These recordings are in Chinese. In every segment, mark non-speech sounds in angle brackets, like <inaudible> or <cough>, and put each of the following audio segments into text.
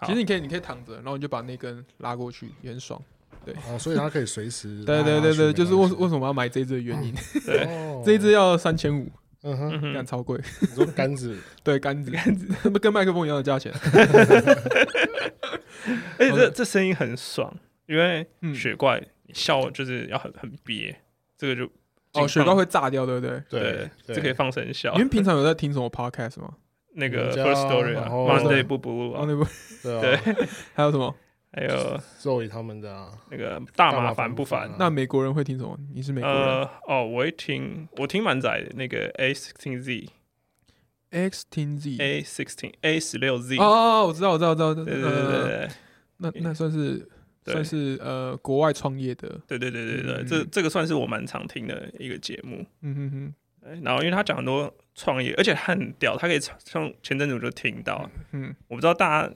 好其实你可以，你可以躺着，然后你就把那根拉过去，也很爽。对哦，所以它可以随时 <laughs> 对对对对，就是为为什么要买这一支的原因。这一只要三千五，嗯哼，嗯哼，干超贵。你说杆子 <laughs> 对，杆子杆子，<laughs> 跟麦克风一样的价钱。而且这这声音很爽，因为嗯雪怪笑就是要很很憋，这个就哦，雪怪会炸掉，对不对？对，对，这可以放声笑你。们平常有在听什么 podcast 吗？那个 First Story 啊，Monday 不不录哦，啊，那部 <laughs> 对啊，<laughs> 还有什么？还有周以他们的啊，那个大麻烦不烦？那美国人会听什么？你是美国人呃，哦，我会听，我听蛮窄的那个 A sixteen Z，X ten Z，A sixteen A 十六 Z，哦哦，我知道，我知道，我知道。对对对对那那算是算是呃国外创业的。对对对对对，嗯这这个算是我蛮常听的一个节目。嗯哼哼，对然后因为他讲很多创业，而且他很屌，他可以像前阵子我就听到，嗯，我不知道大家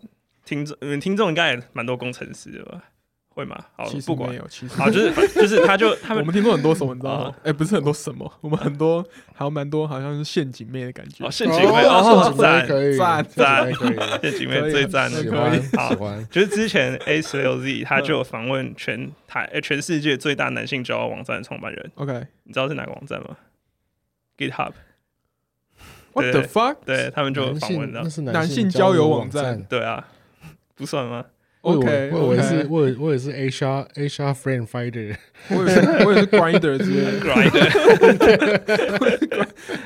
听众，你们听众应该也蛮多工程师的吧？会吗？好其，实不管。没，有，其实好，就是 <laughs> 就是他就他们我们听说很多什么，你知道吗？哦？哎，不是很多什么，我们很多还有蛮多，好像是陷阱妹的感觉。哦，。陷阱妹哦赞，可以，赞陷阱妹可以，陷阱妹最赞的喜可以。欢好喜欢，就是之前 A 十六 Z 他就有访问全台呃全世界最大男性交友网站的创办人，OK，What 你知道是哪个网站吗 ？GitHub， the 对 fuck？对他们就有男访问到性那，是男性性交友友网站站。对啊，不算吗？我以 OK，为我以为是 OK 我以为我以为是 HR HR Friend Fighter，我也是，我也是 Grinder 之类的， Grinder，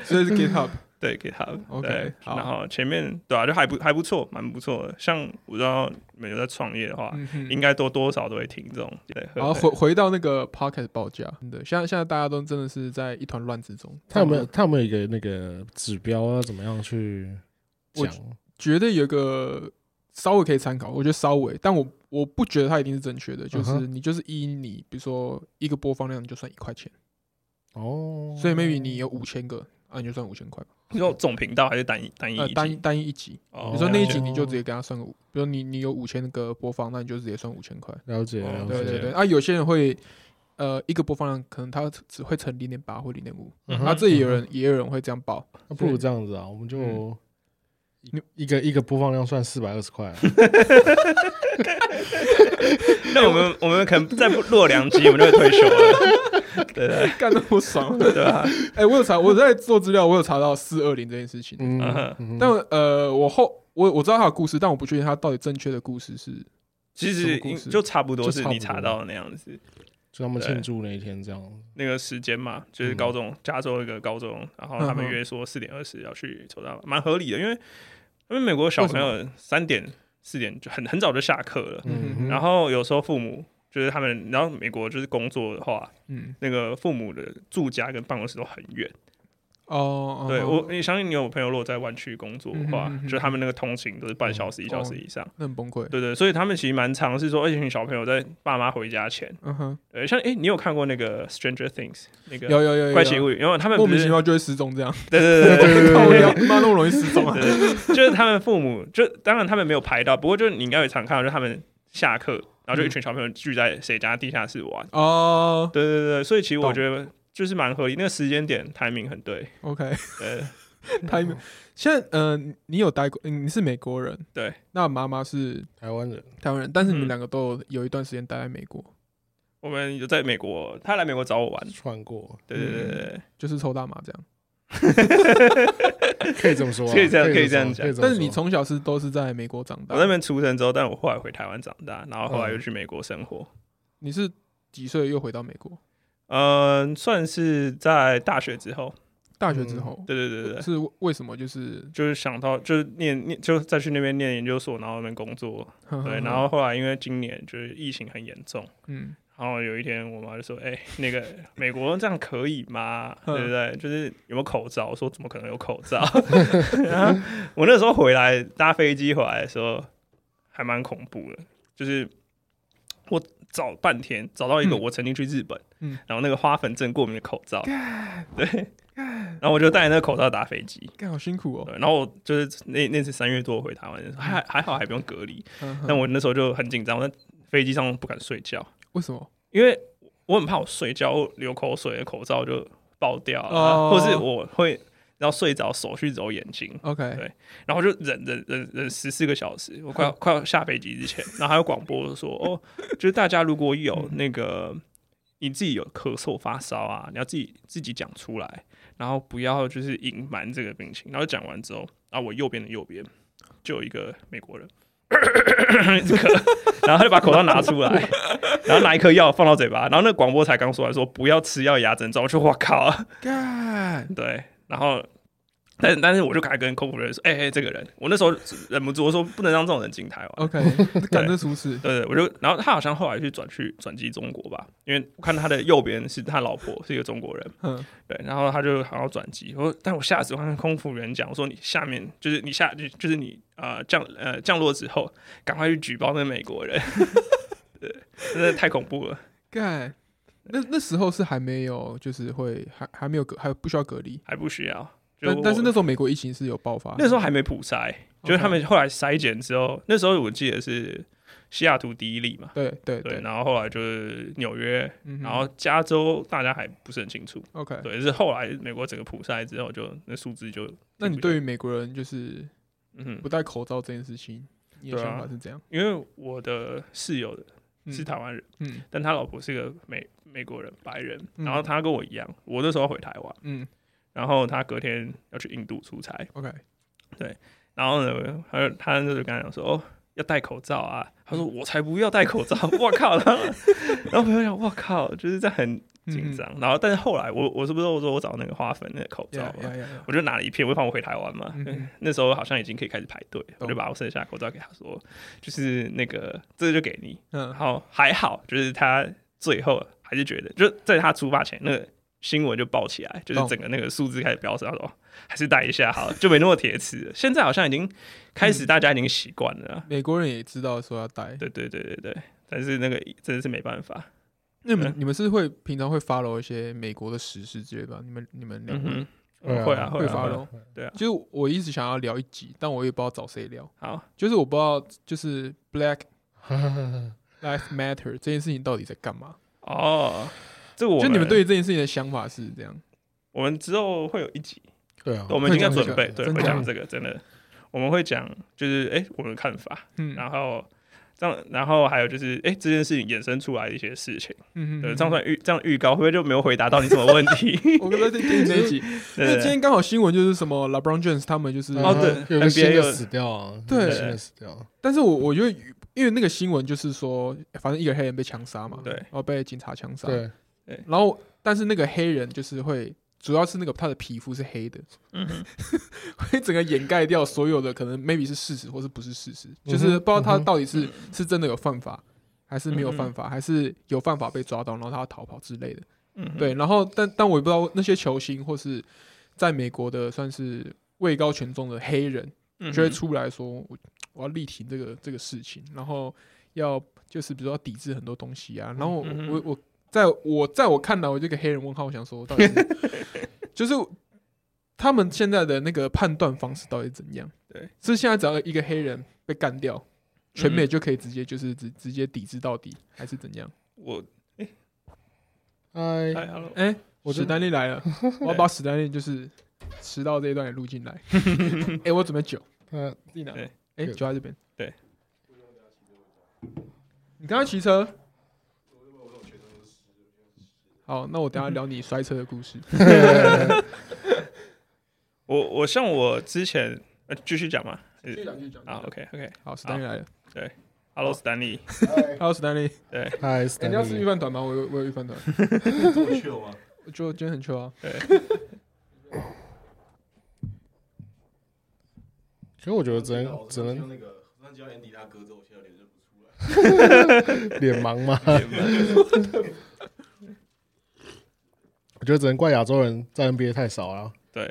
所以是 <laughs> GitHub。 <laughs> 对，GitHub。OK，好然后前面对啊，就还不还不错，蛮不错的。像我知道你们有在创业的话，嗯应该多多少都会听这种。对，然后回回到那个 Podcast 报价，真的，现在现在大家都真的是在一团乱之中。他有没有他有没有一个那个指标啊怎么样去我讲？觉得有个稍微可以参考，我觉得稍微，但我我不觉得它一定是正确的，就是你就是依你，比如说一个播放量你就算一块钱，哦，所以 maybe 你有五千个啊，你就算五千块吧，<laughs> 你说总频道还是单一单一呃，单一单一一集，哦你说那一集你就直接给他算个五，比如你你有五千个播放，那你就直接算五千块，了解哦了解，对对对，啊，有些人会。呃，一个播放量可能他只会乘零点八或零点五，那这也有人也有人会这样报，那不如这样子啊，我们就嗯一一个一个播放量算四百二十块啊，<laughs> 那我们我们可能再不落两集，我们就会退休了。对对干那么爽，对吧，哎、我有查，我在做资料，我有查到四二零这件事情。嗯但呃，我后我我知道他的故事，但我不确定他到底正确的故事是其实就差不多是你查到的那样子。就他们庆祝那一天这样，那个时间嘛，就是嗯高中、加州一个高中，然后他们约说四点二十要去抽到，蛮合理的，因为因为美国小朋友三点四点就很很早就下课了，然后有时候父母就是他们，然后美国就是工作的话，嗯。那个父母的住家跟办公室都很远。哦，对哦我，你相信你有朋友如果在湾区工作的话，就他们那个通勤都是半小时、一小时以上。那很崩溃。对对，所以他们其实蛮常是说，而且小朋友在爸妈回家前，嗯哼，对，像诶，你有看过那个《Stranger Things》那个有有有怪奇物语？因为他们莫名其妙就会失踪这样，对对对 <laughs> 对对妈那么容易失踪啊？对，就是他们父母，就当然他们没有排到，不过就是你应该有常看到，就是他们下课，然后就一群小朋友聚在谁家地下室玩。哦对对对，所以其实我懂觉得就是蛮合理，那个时间点 timing 很对。，OK，对 <laughs> 他现在呃，你有待过，嗯你是美国人，对，那妈妈是台湾人台湾人，但是你们嗯两个都有有一段时间待在美国，我们有在美国，他来美国找我玩。穿过，对对对对对，就是抽大麻这样。<laughs> 可以这么说啊，可以这样可以这样讲但是你从小是都是在美国长大我，那边出生之后，但我后来回台湾长大，然后后来又嗯去美国生活。你是几岁又回到美国？嗯，算是在大学之后。大学之后，对对对对，是为什么？就是就是想到就是念念，就再去那边念研究所，然后那边工作。对，然后后来因为今年就是疫情很严重，嗯，然后有一天我妈就说：“哎、那个美国这样可以吗？嗯对不对？就是有没有口罩？”我说：“怎么可能有口罩？” <laughs> 然后我那时候回来搭飞机回来的时候，还蛮恐怖的，就是我找半天找到一个嗯我曾经去日本，嗯然后那个花粉症过敏的口罩，<laughs> 对，然后我就戴那个口罩打飞机。干好辛苦哦。对，然后我就是那那次三月多回台湾的时候，还还好还不用隔离，嗯但我那时候就很紧张，我在飞机上不敢睡觉。为什么？因为我很怕我睡觉流口水的口罩就爆掉或是我会然后睡着手去揉眼睛，OK，对然后就忍忍忍忍十四个小时，我快要快要下飞机之前，然后还有广播说 <laughs> 哦，就是大家如果有那个你自己有咳嗽发烧啊，你要自己自己讲出来，然后不要就是隐瞒这个病情。然后讲完之后，啊，我右边的右边就有一个美国人。<laughs> 咳，然后他就把口罩拿出来，然后拿一颗药放到嘴巴，然后那广播才刚说完说不要吃药压症状，我就哇靠，干，对，然后，但但是我就开始跟空服人员说，哎、哎、这个人，我那时候忍不住，我说不能让这种人进台湾。OK，感这出事，对对，我就，然后他好像后来去转去转机中国吧，因为我看他的右边是他老婆是一个中国人，嗯，<laughs> 对，然后他就好像转机，我说，但我下次我跟空服员讲，我说你下面就是你下就就是你呃降呃降落之后，赶快去举报那美国人，<laughs> 对，真的太恐怖了，干。那那时候是还没有，就是会还还没有隔，还不需要隔离。还不需要。就但但是那时候美国疫情是有爆发，那时候还没普筛，就是他们后来筛检之后，那时候我记得是西雅图第一例嘛，对对对，然后后来就是纽约，嗯然后加州大家还不是很清楚，OK，对，是后来美国整个普筛之后就那数字就，那你对于美国人就是嗯不，戴口罩这件事情，你的想法是怎样？因为我的室友嗯是台湾人，嗯。但他老婆是个美美国人白人，嗯。然后他跟我一样，我那时候回台湾，嗯。然后他隔天要去印度出差，，OK，对。然后呢，他就他就跟他讲说，哦，要戴口罩啊。他说我才不要戴口罩，我靠！然后然后朋友讲，我靠，就是在很嗯紧张。然后但是后来我我是不是我说我找那个花粉那个口罩我就拿了一片，我放我回台湾嘛。<laughs> 那时候好像已经可以开始排队，我就把我剩下的口罩给他说，就是那个这个就给你。然嗯后还好，就是他最后还是觉得，就在他出发前那个。新闻就爆起来，就是整个那个数字开始飙升。他说哦还是戴一下好了，就没那么铁齿。现在好像已经开始，嗯大家已经习惯了啦。美国人也知道说要戴。对对对对对，但是那个真的是没办法。那你们嗯你们是会平常会 follow 一些美国的时事之类的吧？你们你们两位嗯哼，对啊会啊会 follow？对啊。就是我一直想要聊一集，但我也不知道找谁聊。好，就是我不知道，就是 Black <laughs> Life Matter 这件事情到底在干嘛？哦，这个我就你们对于这件事情的想法是这样？我们之后会有一集，对啊，我们已经在会讲准备，对，会讲这个，真的，我们会讲就是哎、我们的看法，嗯然后这样，然后还有就是哎、这件事情衍生出来的一些事情，对，嗯嗯这样算预这样预告会不会就没有回答到你什么问题？<laughs> 我刚才在听那一集，<laughs> 因为今天刚好新闻就是什么 LeBron James 他们就是，哦对有个新的死掉啊，对。新的死掉，但是我我觉得，因为那个新闻就是说，反正一个黑人被枪杀嘛，对。然后被警察枪杀，对，然后但是那个黑人就是会，主要是那个他的皮肤是黑的，嗯，<laughs> 会整个掩盖掉所有的可能 maybe 是事实或是不是事实，嗯就是不知道他到底是是真的有犯法，还是没有嗯犯法，还是有犯法被抓到，然后他要逃跑之类的。嗯，对，然后但但我也不知道那些球星或是在美国的算是位高权重的黑人，嗯，就会出来说，我我要力挺这个这个事情，然后要就是比如说要抵制很多东西啊，然后我我在我在我看来，我这个黑人问号，我想说，到底是 <laughs> 就是他们现在的那个判断方式到底怎样？对，是现在只要一个黑人被干掉，全美嗯就可以直接就是直直接抵制到底，还是怎样？我哎，我觉得丹利来了，<laughs> 我要把史丹利就是迟到这一段也录进来。<laughs> 哎、我准备酒，呃，自己拿。对哎、对酒在这边。对。你刚刚骑车？好，那我等下 <laughs> 聊你摔车的故事。<laughs> 我我像我之前呃继续讲嘛，继续讲，继续讲啊，OK OK，好，史丹利来了。对 Hello Stanley，Hello，<laughs> 史丹利。对嗨，哎、你要吃预饭团吗？我有，我有预饭团。这么 chill 吗？我就今天很 chill 啊。对，其实我觉得只能只能那个，那叫 Andy 他哥之后，现在脸认不出来。脸盲吗？我觉得只能怪亚洲人在 NBA 太少了，对，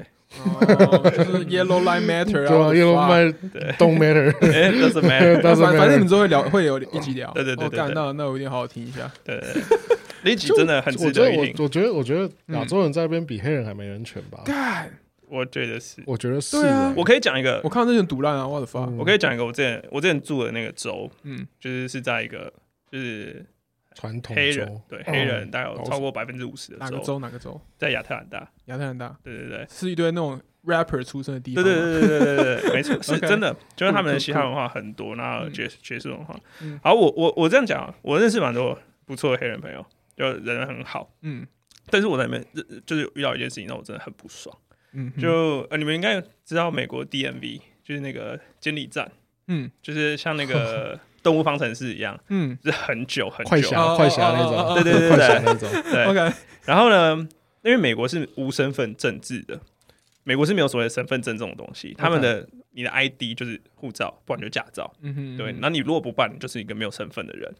哦，就是 Yellow Line Matter 啊。<laughs> 对啊，我的因为发 my 对。don't matter，<laughs> 哎，doesn't <laughs> matter，但是反反正你们之后会聊，会有一起聊。对对对对对。那那我一定好好听一下。对对，那一集真的很值我觉得得一听，我我觉得我觉得亚洲人在那边比黑人还没人权吧？干，我觉得是。我觉得是对啊。欸，我可以讲一个我，看到那些堵烂啊，我的发。嗯。我可以讲一个，我之前我之前住的那个州，嗯，就是是在一个就是传统黑人，对哦黑人大概有超过百分之五十的哪个州？哪个州？在亚特兰大。亚特兰大对对对是一堆那种 rapper 出生的地方嘛。对对对对对对，没错，是真的，就是他们的嘻哈文化很多，然后嗯爵爵士文化嗯。好，我我我这样讲，我认识蛮多不错的黑人朋友，就人很好，嗯但是我在里面呃就是遇到一件事情让我真的很不爽。嗯，就呃，你们应该知道美国 DMV 就是那个监理站，嗯就是像那个动物方程式一样，嗯。是很久很久。快侠哦快侠那种，对对对快侠对那种，对，，OK，然后呢，因为美国是无身份证制的，美国是没有所谓的身份证这种东西，他们的你的 ID 就是护照，不然就驾照。嗯哼，对，那你如果不办，你就是一个没有身份的人。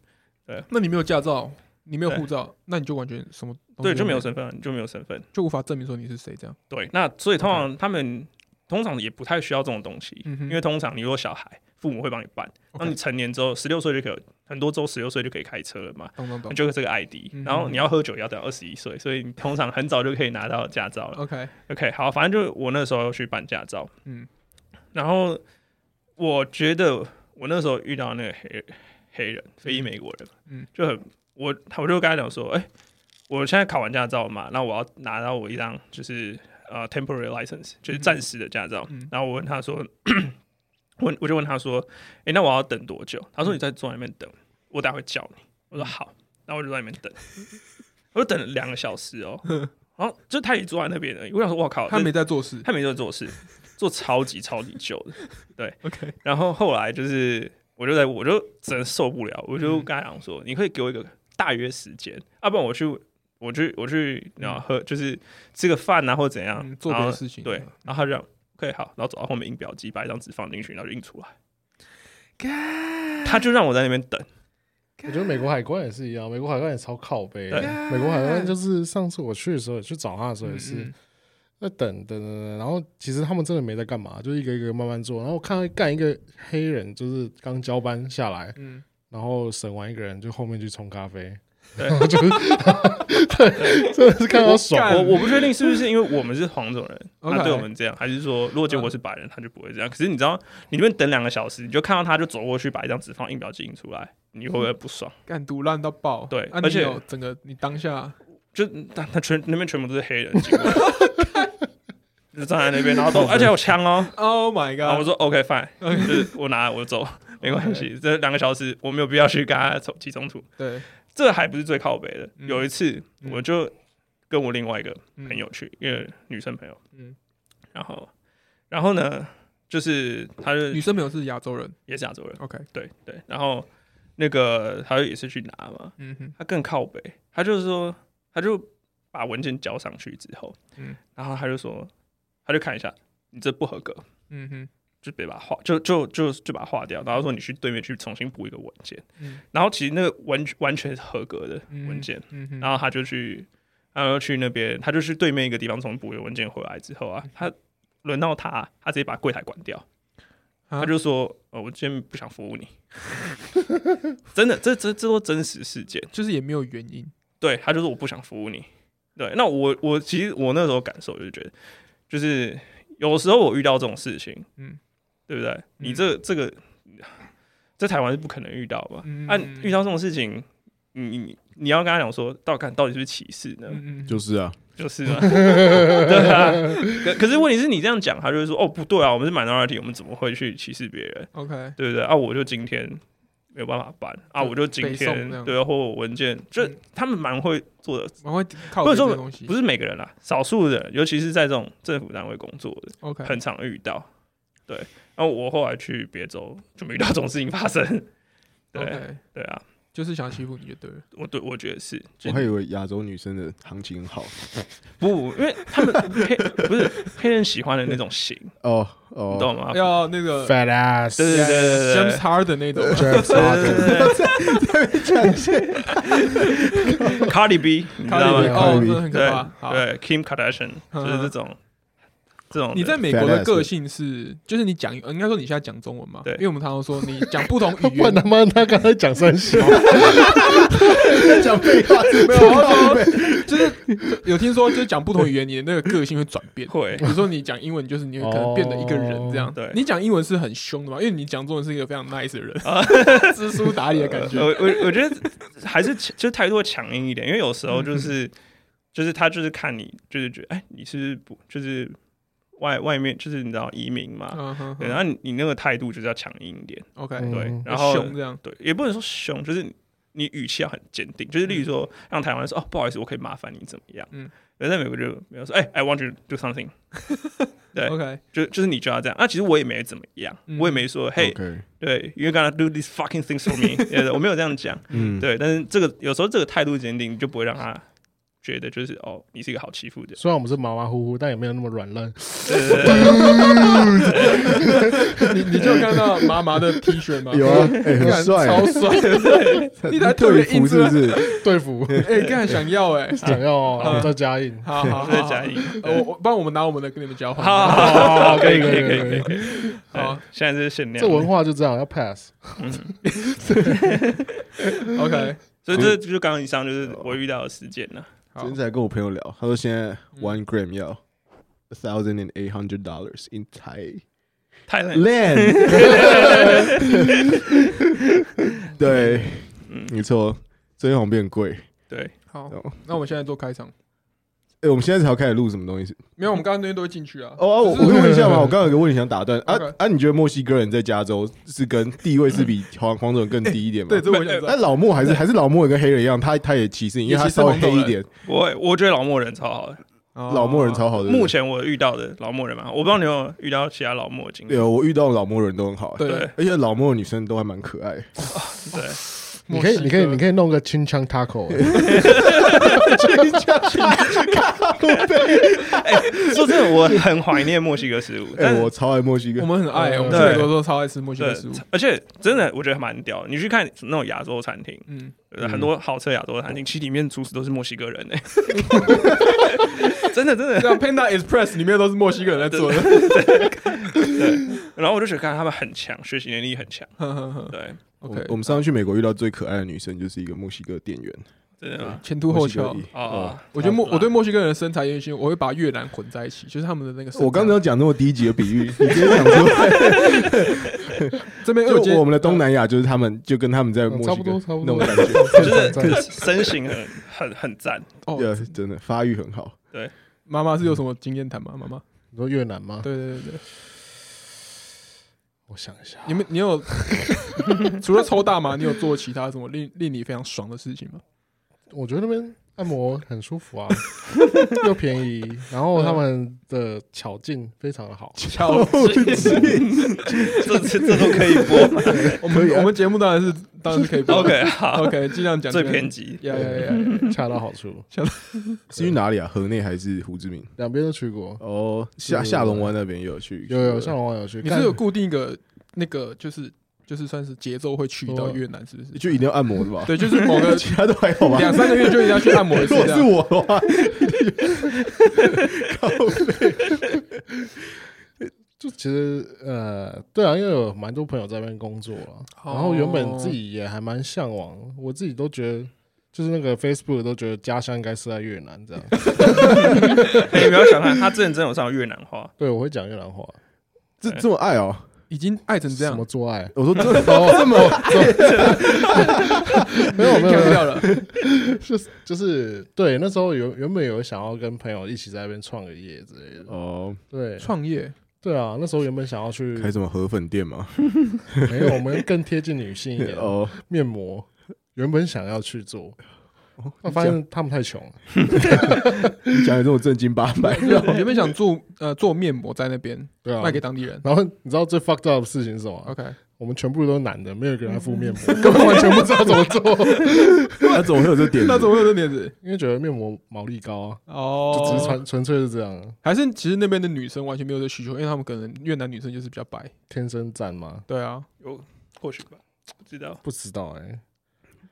对。那你没有驾照，你没有护照，那你就完全什么对，就没有。身份，你就没有身份。就无法证明说你是谁这样。对，那所以通常他们通常也不太需要这种东西，嗯因为通常你如果小孩，父母会帮你办。那你成年之后，十六岁就可以，很多州十六岁就可以开车了嘛，懂懂懂。就是这个 ID 嗯。然后你要喝酒也要等二十一岁，所以你通常很早就可以拿到驾照了。OK，OK，好，反正就我那时候去办驾照，嗯。然后我觉得我那时候遇到那个黑黑人非裔美国人，嗯。嗯，就很我我就跟他讲说，哎、我现在考完驾照嘛，那我要拿到我一张就是呃 temporary license，就是暂时的驾照，嗯。然后我问他说，问我就问他说，哎、那我要等多久？他说你在坐那边等，我待会叫你。我说好，然后我就在那边等，我就等了两个小时哦，<laughs> 然后就他也坐在那边而已，我想说，我靠，他没在做事。他没在做事，做超级超级久的。对 <laughs> OK，然后后来就是，我就在我就真的受不了，我嗯就跟他讲说，你可以给我一个大约时间，要、不然我去我去我去然后喝就是吃个饭啊或者怎样，嗯，做别的事情。对，然后他就这样 OK 好，然后走到后面印表机，把一张纸放进去，然后就印出来。他就让我在那边等，我觉得美国海关也是一样，美国海关也超靠背美国海关就是上次我去的时候，去找他的时候也是嗯在等等等等，然后其实他们真的没在干嘛，就一个一个慢慢做。然后我看到干一个黑人，就是刚交班下来，嗯，然后审完一个人，就后面去冲咖啡，<laughs> 就是对，真的是看到爽。我我不确定是不是因为我们是黄种人他对我们这样，还是说如果结果是白人，他就不会这样。可是你知道，你这边等两个小时，你就看到他就走过去把一张纸放印表机印出来，你会不会不爽？干毒烂到爆。对啊，而且整个你当下就他他全那边全部都是黑人，就站在那边，然后都而且有枪哦。<laughs> Oh my 然后我 god，我说 <laughs> OK fine，就是我拿我走，没关系。这两个小时我没有必要去跟他冲起冲突，对，这还不是最靠北的。嗯。有一次嗯。我就跟我另外一个嗯朋友去，一个女生朋友，嗯。然后然后呢，就是他就女生朋友是亚洲人？也是亚洲人，，OK，对对，然后那个他也是去拿嘛，嗯哼，他更靠北，他就是说，他就把文件交上去之后，嗯。然后他就说，他就看一下，你这不合格，嗯哼，就别把它划，就就就就把它划掉，然后说你去对面去重新补一个文件，嗯。然后其实那个完完全是合格的文件，然后他就去，然后去那边，他就去对面一个地方重新补一个文件回来之后啊，他轮到他，他直接把柜台关掉，啊。他就说，呃，我今天不想服务你，<laughs> 真的，这这这都真实事件。就是也没有原因，对他就是我不想服务你。对，那我我其实我那时候感受就是觉得，就是有时候我遇到这种事情，嗯嗯，对不对？你这这个在台湾是不可能遇到吧？嗯按、遇到这种事情，你你你要跟他讲说，到看到底是不是歧视呢？就是啊，就是啊，<laughs> 对啊。可可是问题是你这样讲，他就会说，哦，不对啊，我们是 minority，我们怎么会去歧视别人？OK，对不对？啊，我就今天没有办法办啊，我就今天对啊，或我文件，就嗯他们蛮会做的，蛮会靠不是说这些东西，不是每个人啦，少数的人，尤其是在这种政府单位工作的，OK，很常遇到。对，然后我后来去别州就没遇到这种事情发生。对对啊，就是想欺负你就对了，我对我觉得是，我还以为亚洲女生的行情很好。不，因为他们黑 <laughs> 不是黑人喜欢的那种型，<laughs> 哦你哦，懂吗？要那个 fat ass，对对对对 James 对 Harden 那种，James 对 Harden，对对，Cardi B，你知道吗？卡里哦。好，对，Kim Kardashian 就是这种这种。你在美国的个性是，就是你讲，呃应该说你现在讲中文嘛？对因为我们常常说你讲不同语问他言，<laughs> 妈他刚才讲三小，讲废话，没有，<laughs> 就是有听说，就是讲不同语言，你的那个个性会转变。会比如说你讲英文，就是你会可能变得一个人这样。哦对你讲英文是很凶的嘛？因为你讲中文是一个非常 nice 的人，啊知书达理的感觉。我我我觉得还是就态度会强硬一点，因为有时候嗯就是、就是他就是看你就是觉得哎你是不是不就是外外面就是你知道移民嘛，对，嗯哼哼然后你你那个态度就是要强硬一点，，OK，嗯对，嗯然后凶这样，对，也不能说凶，就是你语气要很坚定，就是例如说让台湾人说哦不好意思，我可以麻烦你怎么样，嗯。嗯，人在美国就没有说哎、I want you to do something，<laughs> 对。OK，就就是你就要这样，啊，其实我也没怎么样，嗯。我也没说嘿对，you're gonna do these fucking things for me，对 <laughs> 我没有这样讲，嗯，对，但是这个有时候这个态度坚定，你就不会让他觉得就是哦你是一个好欺负的人，虽然我们是马马虎虎，但也没有那么软烂。你 <laughs> 你就看到麻麻的 T 恤吗？有啊，哎，很帅，超帅。的，你才特别队印出来，服是不是？对付。哎，干想要哎，想要哦嗯再加印，好好好，好 <laughs> 对加一，呃我我帮我们拿我们的跟你们交换，好好好好，可以可以可以可以可以，好好，现在这是限量。这，文化就这样，要 pass。嗯。<laughs> OK，所以这就刚刚以上就是我遇到的事件了。好今天才跟我朋友聊，他说现在 one gram 要 a thousand and eight hundred dollars in Thai 太冷，land。对，嗯，没错，最近好像变贵。对，好哦，那我们现在做开场，哎，我们现在才要开始录什么东西？没有，我们刚刚那些都会进去啊。哦，啊我我可以问一下吗？<laughs> 我刚刚有个问题想打断。啊啊，你觉得墨西哥人在加州是跟地位是比 <laughs> 黄黄种人更低一点吗？对，这我想知那道。老莫还是还是老莫也跟黑人一样，他他也歧视你，因为他稍微黑一点。我我觉得老莫人超好的，哦老莫人超好的。目前我遇到的老莫人嘛，我不知道你有没有遇到其他老莫的经历。对，我遇到老莫人都很好，对对而且老莫的女生都还蛮可爱。对，你可以，你可以，你。可以弄个清枪 taco，<laughs> 欸说真的，我很怀念墨西哥食物，哎，但我超爱墨西哥我。们很爱，嗯我们去对美国都超爱吃墨西哥对食物。，而且真的我觉得蛮屌的。你去看那种亚洲餐厅，嗯，呃很多好吃的亚洲餐厅，其实里面厨师都是墨西哥人哎，<laughs> 真的真的。这样 Panda Express 里面都是墨西哥人在做的。对然后我就觉得看他们很强，学习能力很强，对，OK，我们上次去美国遇到最可爱的女生就是一个墨西哥店员，真的吗？前凸后翘。墨西哥裔。哦，我觉得墨啊我对墨西哥人的身材有点兴趣，我会把越南混在一起，就是他们的那个。我刚刚讲那么低级的比喻，你直接讲出来，这边 <laughs> 就我们的东南亚就是他们，就跟他们在墨西哥那种感觉，<laughs> 就是身形很很很赞，哦，真的发育很好。妈妈是有什么经验谈吗？妈妈，你说越南吗？对对对对，我想一下，你们你有 <laughs> 除了抽大麻，你有做其他什么令令你非常爽的事情吗？我觉得那边按摩很舒服啊，<laughs> 又便宜，然后他们的巧劲非常的好。<laughs> 巧这这这都可以播 <laughs> 我们我们节目当然是当然是可以播？OK，好，OK，尽量讲最偏激。呀呀呀！恰到好处，是去哪里啊？河内还是胡志明？两边都去过。哦，下下龙湾那边也有去，有有，下龙湾有去，看你是有固定一个那个就是就是算是节奏会去到越南，是不是？就一定要按摩的吧？对，就是某个 <laughs> 其他都还好吧。两三个月就一定要去按摩一次如果是。我的话，<laughs> 就其实呃，对啊，因为有蛮多朋友在那边工作啊，哦然后原本自己也还蛮向往，我自己都觉得。就是那个 Facebook 都觉得家乡应该是在越南这样，哎 <laughs> 你不要想看，他之前真有上越南话，对我会讲越南话，这这么爱哦。已经爱成这样。怎么，做爱，我说 <laughs> 这哦，这么没有没有没有，掉了。<laughs> 就是就是对，那时候有原本有想要跟朋友一起在那边创个业之类的，哦，对。创业？对啊，那时候原本想要去，开什么河粉店吗？<laughs> 没有，我们更贴近女性一点，哦，面膜。原本想要去做，哦我发现他们太穷了，<laughs> 你讲的这种正经八百，<laughs> 原原本想做呃做面膜在那边对啊卖，给当地人。然后你知道最 fucked up 的事情是什么？OK，我们全部都是男的，没有一个人敷面膜，<laughs> 根本完全不知道怎么做，那怎么会有这点子？那怎么会有这点子？因为觉得面膜毛利高啊，哦，就只是纯纯粹是这样，还是其实那边的女生完全没有这需求，因为他们可能越南女生就是比较白。天生赞嘛？对啊，有或许吧，不知道。不知道哎、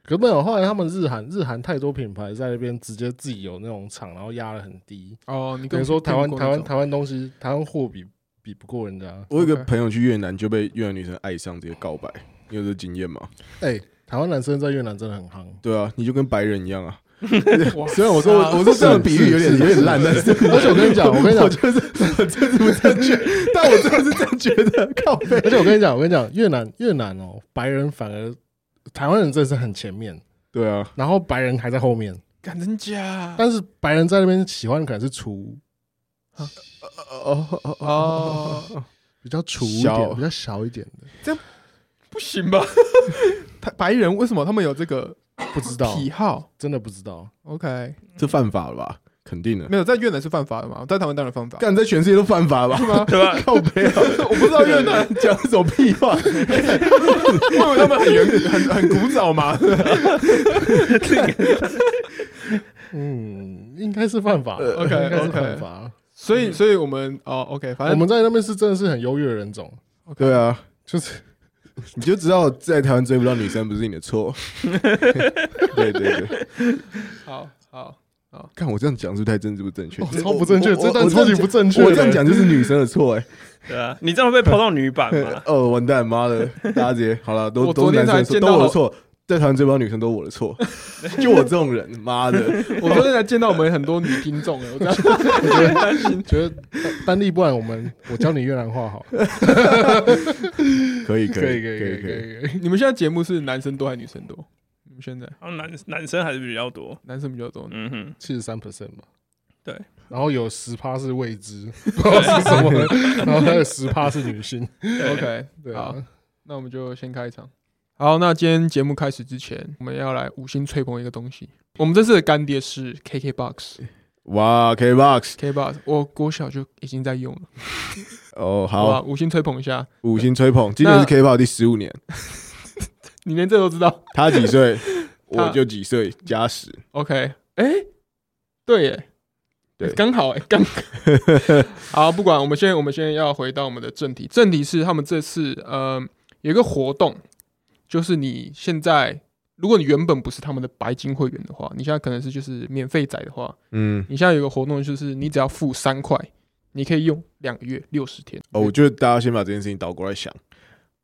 可没有，后来他们日韩日韩太多品牌在那边直接自己有那种厂，然后压的很低。哦，你等跟于说台湾台湾台湾东西，台湾货比比不过人家。我有一个朋友去越南就被越南女生爱上，直接告白。你有这经验吗？哎、台湾男生在越南真的很夯。对啊，你就跟白人一样啊。哇 <laughs> 虽然我说我我说这样的比喻有点有点烂，但是而且我跟你讲，我跟你讲，我就是我这是不正确，但我真的是这样觉得。靠背，而且我跟你讲，我跟你讲，越南越南哦，白人反而台湾人真的是很前面，对啊，然后白人还在后面。敢真假？但是白人在那边喜欢的可能是厨哦哦哦哦，比较粗一小点，比较小一点的，这不行吧？他白人为什么他们有这个不知道，癖好真的不知道。？OK，这犯法了吧？肯定的，没有在越南是犯法的嘛，在台湾当然犯法。干在全世界都犯法吧？对吧？<laughs> 靠背啊！<laughs> 我不知道越南，讲什么屁话？<laughs> 因为他们很原很很古早嘛。嗯，应该是犯法的。OK，应该是 OK 犯法。所以，所以我们哦，OK，反正我们在那边是真的是很优越的人种，对啊，就是你就知道在台湾追不到女生不是你的错。对对对，好好看我这样讲是不是太政治不正确哦？超不正确，我这段超级不正确。我这样讲，就是女生的错哎。<laughs> 对啊，你这样会被抛到女版嘛？<laughs> 哦，完蛋，妈的，<laughs> 大家直接好了，都都男生都我的错。在台湾追不到女生都我的错，就我这种人，妈的，我昨天才见到我们很多女听众哎，我这样觉得很担心。觉得丹丹丽，不然我们我教你越南话好可以可以可以可以可以，可以。你们现在节目是男生多还是女生多？现在然后男男生还是比较多。男生比较多。嗯哼，七十三 percent 吧。对，然后有十趴是未知，<laughs> 不知道是什么，然后还有十趴是女性。OK，对好啊，，那我们就先开场。好，那今天节目开始之前，我们要来五星吹捧一个东西。我们这次的干爹是 KKBOX。哇，KBox，KKBOX，我国小就已经在用了，哦，好吧？好，五星吹捧一下。五星吹捧，今年是 KBox 第十五年，你连这都知道？他几岁，<laughs> 我就几岁，加十，？OK，哎、对耶，对。刚好哎，刚 <laughs> 好，不管，我们现在我们现在要回到我们的正题，正题是他们这次呃有一个活动，就是你现在如果你原本不是他们的白金会员的话，你现在可能是就是免费仔的话，嗯，你现在有个活动，就是你只要付三块，你可以用两个月六十天。哦，我觉得大家先把这件事情倒过来想，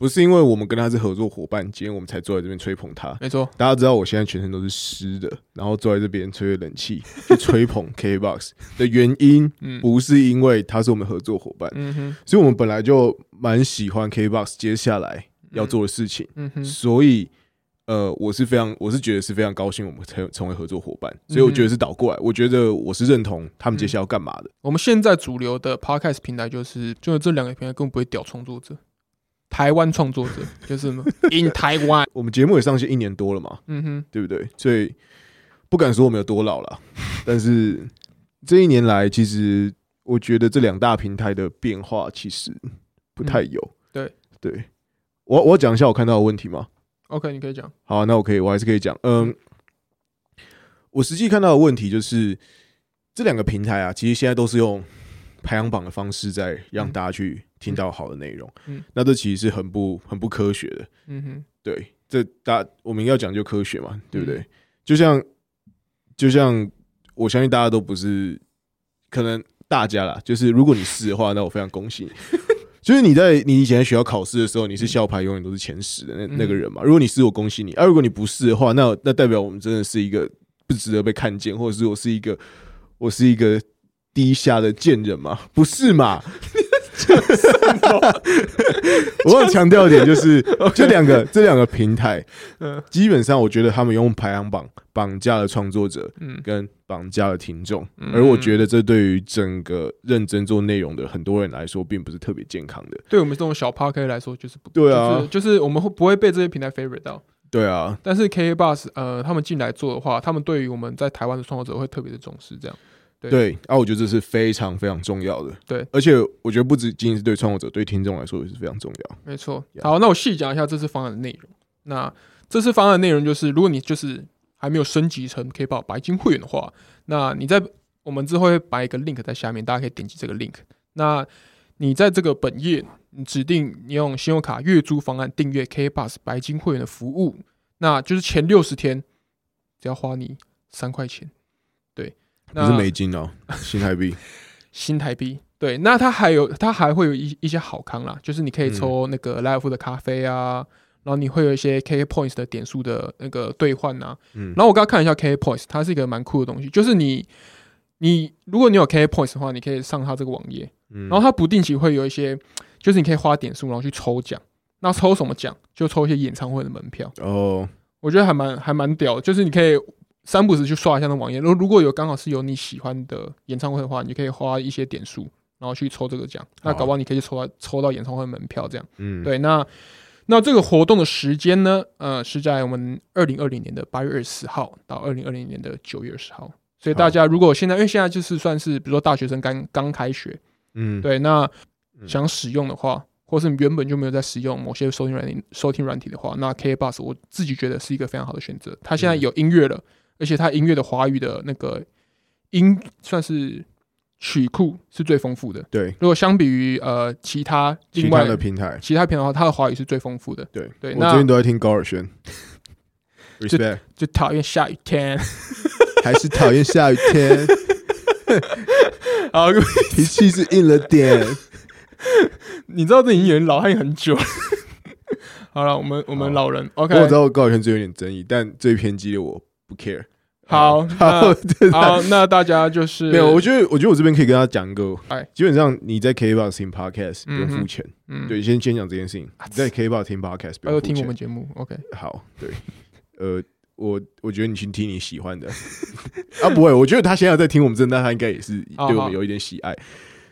不是因为我们跟他是合作伙伴，今天我们才坐在这边吹捧他。没错，大家知道我现在全身都是湿的，然后坐在这边吹着冷气去吹捧 <laughs> KBox 的原因，嗯不是因为他是我们合作伙伴，嗯哼，所以我们本来就蛮喜欢 KBox 接下来要做的事情，嗯哼，所以呃，我是非常，我是觉得是非常高兴我们成成为合作伙伴，所以我觉得是倒过来，我觉得我是认同他们接下来要干嘛的。我们现在主流的 podcast 平台就是，就是这两个平台根本不会屌创作者，台湾创作者 <laughs> 就是什么 in 台湾，我们节目也上线一年多了嘛，嗯哼，对不对？所以不敢说我们有多老了，<laughs> 但是这一年来，其实我觉得这两大平台的变化其实不太有。嗯对对，我我讲一下我看到的问题吗？OK，你可以讲，好啊、那我可以，我还是可以讲。嗯，我实际看到的问题就是这两个平台啊，其实现在都是用排行榜的方式在让嗯大家去听到好的内容。嗯那这其实是很不很不科学的。嗯哼，对，这大我们要讲究科学嘛，对不对？嗯就像就像我相信大家都不是，可能大家啦，就是如果你是的话，那我非常恭喜你。<laughs> 就是你在你以前在学校考试的时候，你是校牌永远都是前十的那嗯那个人嘛。如果你是，我恭喜你；啊，如果你不是的话，那那代表我们真的是一个不值得被看见，或者是我是一个我是一个低下的贱人吗？不是嘛？<laughs> 我要强调一点，就是 <laughs> 这两个这两个平台，嗯基本上我觉得他们用排行榜绑架了创作者嗯跟绑架了听众，嗯而我觉得这对于整个认真做内容的很多人来说，并不是特别健康的。对我们这种小 Park 来说就是不对啊就是我们会不会被这些平台 favorite 到？对啊，但是 KK Bus 呃，他们进来做的话，他们对于我们在台湾的创作者会特别的重视，这样。对对啊，我觉得这是非常非常重要的。对，而且我觉得不止仅仅是对创作者，对听众来说也是非常重要。没错。好，那我细讲一下这次方案的内容。那这次方案的内容就是，如果你就是还没有升级成 K 宝白金会员的话，那你在我们之后会摆一个 link 在下面，大家可以点击这个 link。那你在这个本页，你指定你用信用卡月租方案订阅 K Bus 白金会员的服务，那就是前六十天只要花你三块钱。对，那不是美金哦，新台币。<laughs> 新台币。对，那它还有它还会有一一些好康啦，就是你可以抽那个莱尔夫的咖啡啊，然后你会有一些 KK Points 的点数的那个兑换啊。嗯然后我刚刚看了一下 KK Points，它是一个蛮酷的东西，就是你你如果你有 KK Points 的话，你可以上它这个网页，嗯然后它不定期会有一些，就是你可以花点数然后去抽奖。那抽什么奖？就抽一些演唱会的门票。哦，我觉得还蛮还蛮屌的，就是你可以三不时去刷一下那网页。如果如果有刚好是有你喜欢的演唱会的话，你可以花一些点数，然后去抽这个奖。那搞不好你可以抽到抽到演唱会门票这样。嗯，对，那那这个活动的时间呢？呃，是在我们二零二零年的八月二十四号到二零二零年的九月二十号。所以大家如果现在，因为现在就是算是比如说大学生刚刚开学，嗯，对，那嗯想使用的话，或是你原本就没有在使用某些收听软体收听软体的话，那 K Bus 我自己觉得是一个非常好的选择。它现在嗯有音乐了，而且他音乐的华语的那个音算是曲库是最丰富的。对，如果相比于呃其他其他另外的平台，其他平台的话，它的华语是最丰富的。对对，我那最近都在听高尔宣，respect，就讨厌下雨天。<laughs> 还是讨厌下雨天，好，脾气是硬了点。你知道这已经有人老汉很久了。好了，我们我们老人，OK，我知道高尔宣最有点争议，但最偏激的我不 care。好好，好，<laughs> 那大家就是没有，我觉得，我觉得我这边可以跟他讲一个哎，基本上你在 KBox 听 Podcast 不用付钱，嗯，对，先先讲这件事情。你在 KBox 听 Podcast 不还有听我们节目，OK，好，对，呃，我我觉得你去听你喜欢的。<laughs> 啊，不会，我觉得他现在在听我们这，那他应该也是对我们有一点喜爱。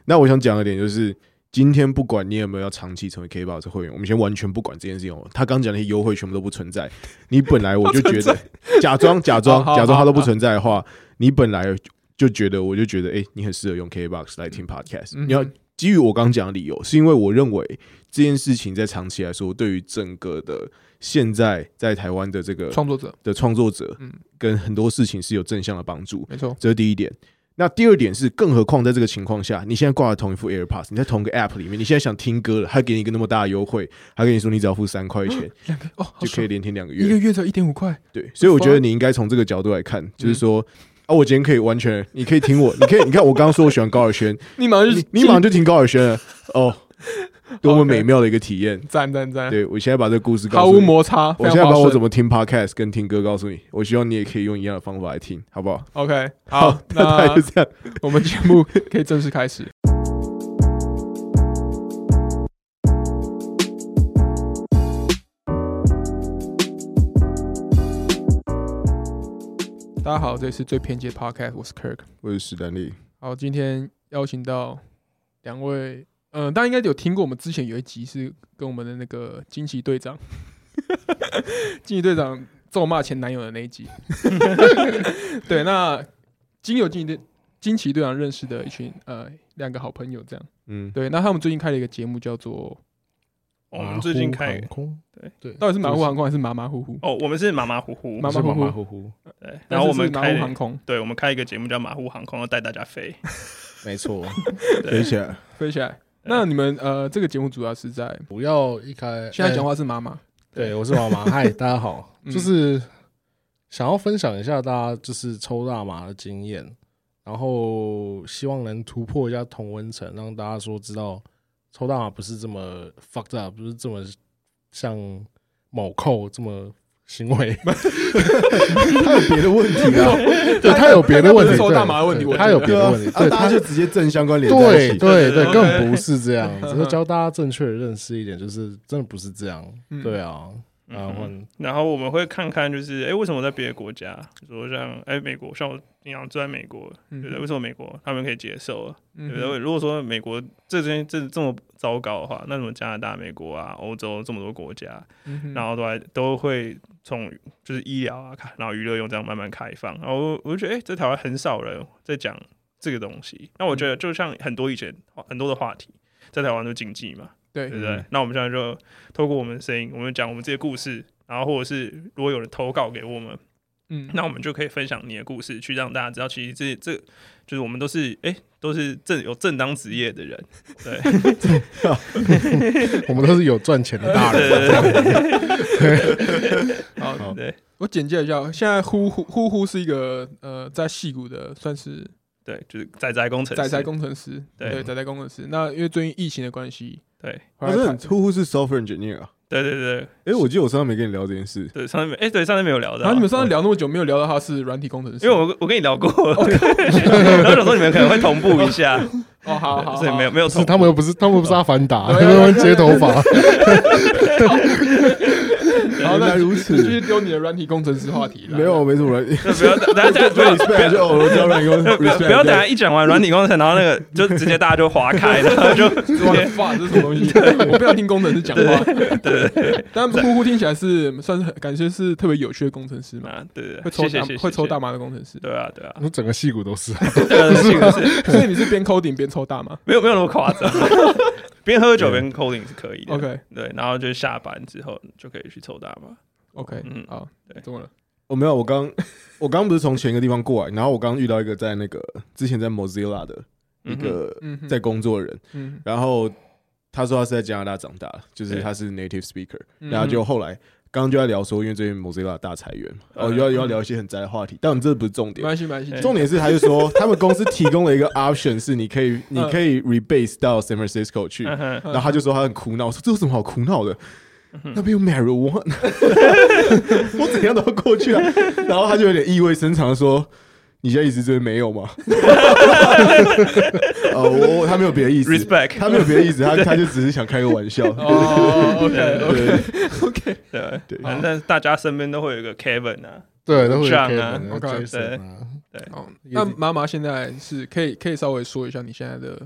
那我想讲的点就是，今天不管你有没有要长期成为 KBox 会员，我们先完全不管这件事情哦。他刚讲那些优惠全部都不存在，你本来我就觉得 <laughs> 假装假装假装它都不存在的话，你本来就觉得我就觉得，哎、你很适合用 KBox 来听 Podcast。嗯你要基于我刚讲的理由，是因为我认为这件事情在长期来说，对于整个的现在在台湾的这个创作者，的创作者嗯，跟很多事情是有正向的帮助，没错，这是第一点。那第二点是，更何况在这个情况下，你现在挂了同一副 AirPods，你在同一个 App 里面，你现在想听歌了，他给你一个那么大的优惠，他跟你说你只要付三块钱 <laughs> 两个哦，就可以连听两个月，一个月才一点五块，对，所以我觉得你应该从这个角度来看，就是说。啊，我今天可以完全，你可以听我，你可以，你看我刚刚说我喜欢高尔轩，<laughs> 你马上就你你马上就听高尔轩了，哦，<laughs> 多么美妙的一个体验！赞赞赞，对我现在把这个故事告毫无摩擦，我现在把我怎么么听 podcast 跟听歌告诉你，我希望你也可以用一样的方法来听，好不好？OK <laughs> 好，那大概那就这样。我们节目可以正式开始。大家好，这里是最偏激的 Podcast，我是 Kirk。我是史丹利，好，今天邀请到两位，嗯、大家应该有听过，我们之前有一集是跟我们的那个惊奇队长，<laughs> 惊奇队长咒骂前男友的那一集。<laughs> 对，那经由惊奇队惊奇队长认识的一群呃两个好朋友，这样。嗯，对，那他们最近开了一个节目，叫做哦我们最近马开虎航空，对对，到底是马虎航空还是马马虎虎？哦，我们是马马虎虎，马马马虎虎马虎虎，对，然后我们是马虎航空对，我们开一个节目叫马虎航空，要带大家飞。没错。<laughs> 飞起来。飞起来。那你们呃，这个节目主要是在不要一开现在讲话，话是妈妈，对我是妈妈，<laughs> 嗨，大家好，嗯。就是想要分享一下大家就是抽大麻的经验，然后希望能突破一下同温层，让大家说知道抽大麻不是这么 fucked up，不是这么像某扣这么行为，<laughs> 他有别的问题啊，对他有别的问题，他不是抽大麻的问题他有别的问题，啊，对他大家就直接正相关联在一起。对对对，对对根本不是这样，<laughs> 只是教大家正确的认识一点，就是真的不是这样。嗯对啊，然后嗯然后我们会看看，就是哎，为什么在别的国家，比如说像哎美国，像我平常住在美国，嗯对不对？为什么美国他们可以接受啊？对不嗯对？如果说美国这这这这么糟糕的话，那什么加拿大、美国啊、欧洲这么多国家，嗯然后都还都会从就是医疗啊，然后娱乐用这样慢慢开放，然后我我就觉得，哎、在台湾很少人在讲这个东西。那我觉得就像很多以前很多的话题，在台湾都禁忌嘛，对对不对？嗯那我们现在就透过我们的声音，我们讲我们这些故事，然后或者是如果有人投稿给我们，嗯。那我们就可以分享你的故事，去让大家知道，其实这这就是我们都是哎、都是正有正当职业的人，对。<laughs> 我们都是有赚钱的大人，<laughs> 好，好。对。我简介一下，现在呼呼呼呼是一个呃，在戏谷的算是对，就是仔仔工程师，仔仔工程师，对。对，仔仔工程师。那因为最近疫情的关系，对。后来他我真的很呼呼是 software engineer 啊。对对对。哎，我记得我上次没跟你聊这件事。对，上次没哎、对上次没有聊的，然后你们上次聊那么久，没有聊到他是软体工程师，因为我我跟你聊过，<laughs> 然后想说你们可能会同步一下，<laughs> 哦，好好，所以没有没有同步，是他们又不是他们又不是阿凡达，他们会接头发，<laughs> 原来如此继续丢你的软体工程师话题了。没有没什么软体不要 <laughs> 大家不要不 respect 就要哦，我知道软工不要不要等下一讲完软体工程，然后那个就直接大家就划开，然后就直我接发这是什么东西？<laughs> 我不要听工程师讲话。对对，但呼呼听起来是算是感觉是特别有趣的工程师嘛，啊，对对，会抽大会抽大麻的工程师。对啊对啊，我整个戏骨都是。这个是个是 <laughs> 所以你是边 coding 边抽大麻没有没有那么夸张，边喝酒边 coding 是可以的。？OK。对，然后就下班之后就可以去抽大麻。OK，嗯。好，对。怎么了？我没有，我刚我刚不是从前一个地方过来，然后我刚遇到一个在那个之前在 Mozilla 的一个在工作的人，嗯然后他说他是在加拿大长大，就是他是 native speaker，嗯。然后就后来刚刚就在聊说，因为最近 Mozilla 大裁员嘛，嗯哦，又要又要聊一些很宅的话题，但这不是重点。没关系，没关系。重点是，他就说他们公司提供了一个 option，是你可以你可以 rebase 到 San Francisco 去，然后他就说他很苦恼，我说这有什么好苦恼的？嗯那边有 marijuana，<laughs> 我怎样都要过去啊。然后他就有点意味深长的说：“你现在意思就是没有吗？” <laughs> 哦，我我他没有别的意思。Respect，他没有别的意思，他 <laughs> 他就只是想开个玩笑。哦，OK 对 OK，对。对反正大家身边都会有一个 Kevin 啊，对，都会有这样 Kevin 啊有 OK，Jason 啊。好，那妈妈现在是可以可以稍微说一下你现在的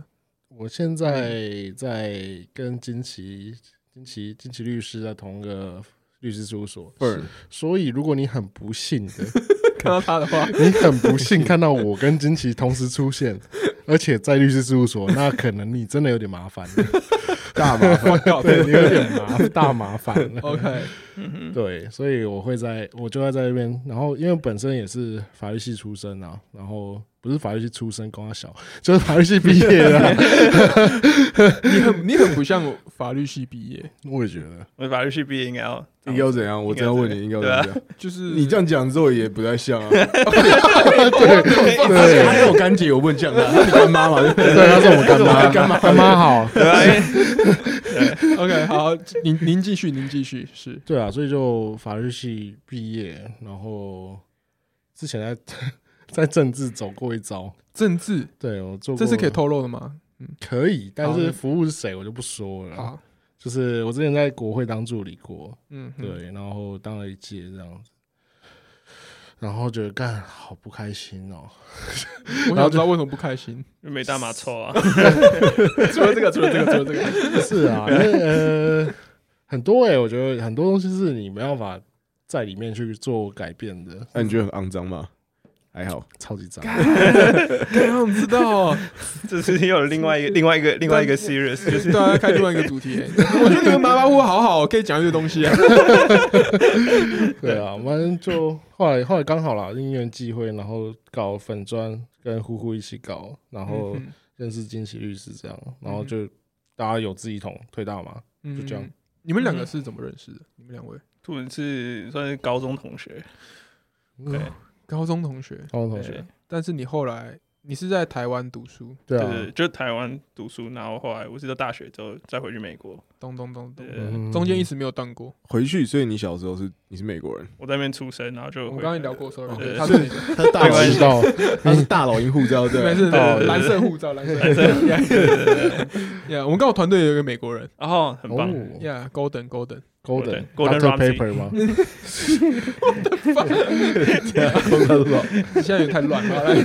我现在在跟金奇、金奇、金奇律师在同一个律师事务所，Burn 所以如果你很不幸的，看到他的话，你很不幸看到我跟金奇同时出现，<laughs> 而且在律师事务所，那可能你真的有点麻烦了，<laughs> 大麻烦，<laughs> 对你有点麻大麻烦了。OK，对，所以我会在，我就会在这边。然后，因为本身也是法律系出身啊，然后不是法律系出身，光他小，<laughs> 就是法律系毕业的啊、<laughs> 你很你很不像法律系毕业，我也觉得，我法律系毕业应该要应该要怎样？我真要问你，应该要怎样？就是你这样讲之后也不太像啊。<laughs> 对而且他是我干姐，我不能讲他，他是你干妈嘛？对不对对，他是我们干妈，干妈。干妈好。OK，好，您您继续，您继续是。对啊，所以就法律系毕业，然后之前在 <laughs> 在政治走过一遭。政治，对我做过，这是可以透露的吗？嗯可以，但是服务是谁我就不说了。好，就是我之前在国会当助理过，嗯，嗯，对，然后当了一届这样子，然后觉得干好不开心哦。我想知道为什么不开心。因为没大麻抽啊，<laughs> 除了这个，除了这个，除了这个，<laughs> 是啊，因为呃很多哎、我觉得很多东西是你没办法在里面去做改变的，那你觉得很肮脏吗？还好，超级脏。刚刚知道，<laughs> 这是又有另外一个另外一个另外一个 serious，就是。大家，开另外一个主题。欸。我觉得你们马马虎虎好好，可以讲一些东西啊。<laughs> 对啊，反正就后来后来刚好啦，因缘际会，然后搞粉砖跟呼呼一起搞，然后嗯认识惊奇律师这样，然后就大家有志一同推大嘛，嗯就这样。你们两个是怎么认识的？你们两位？兔子是算是高中同学，对。嗯高中同学，高中同学，但是你后来你是在台湾读书，对啊，对对，就台湾读书，然后后来我是到大学之后再回去美国，咚咚咚咚，嗯中间一直没有断过。回去，所以你小时候是你是美国人，我在那边出生，然后就回我们刚刚也聊过，sorry，对他是他是大老鹰没关系知道他是大老鹰护照，对。吧，没事，哦对蓝色护照，蓝色。护照。<laughs> 呀，我们刚好团队有一个美国人。然后很棒，哦。呀，Golden。Golden，，Golden Golden Dr. Ramsay Paper 吗？<laughs> 现在有点太乱了，好 <laughs> 来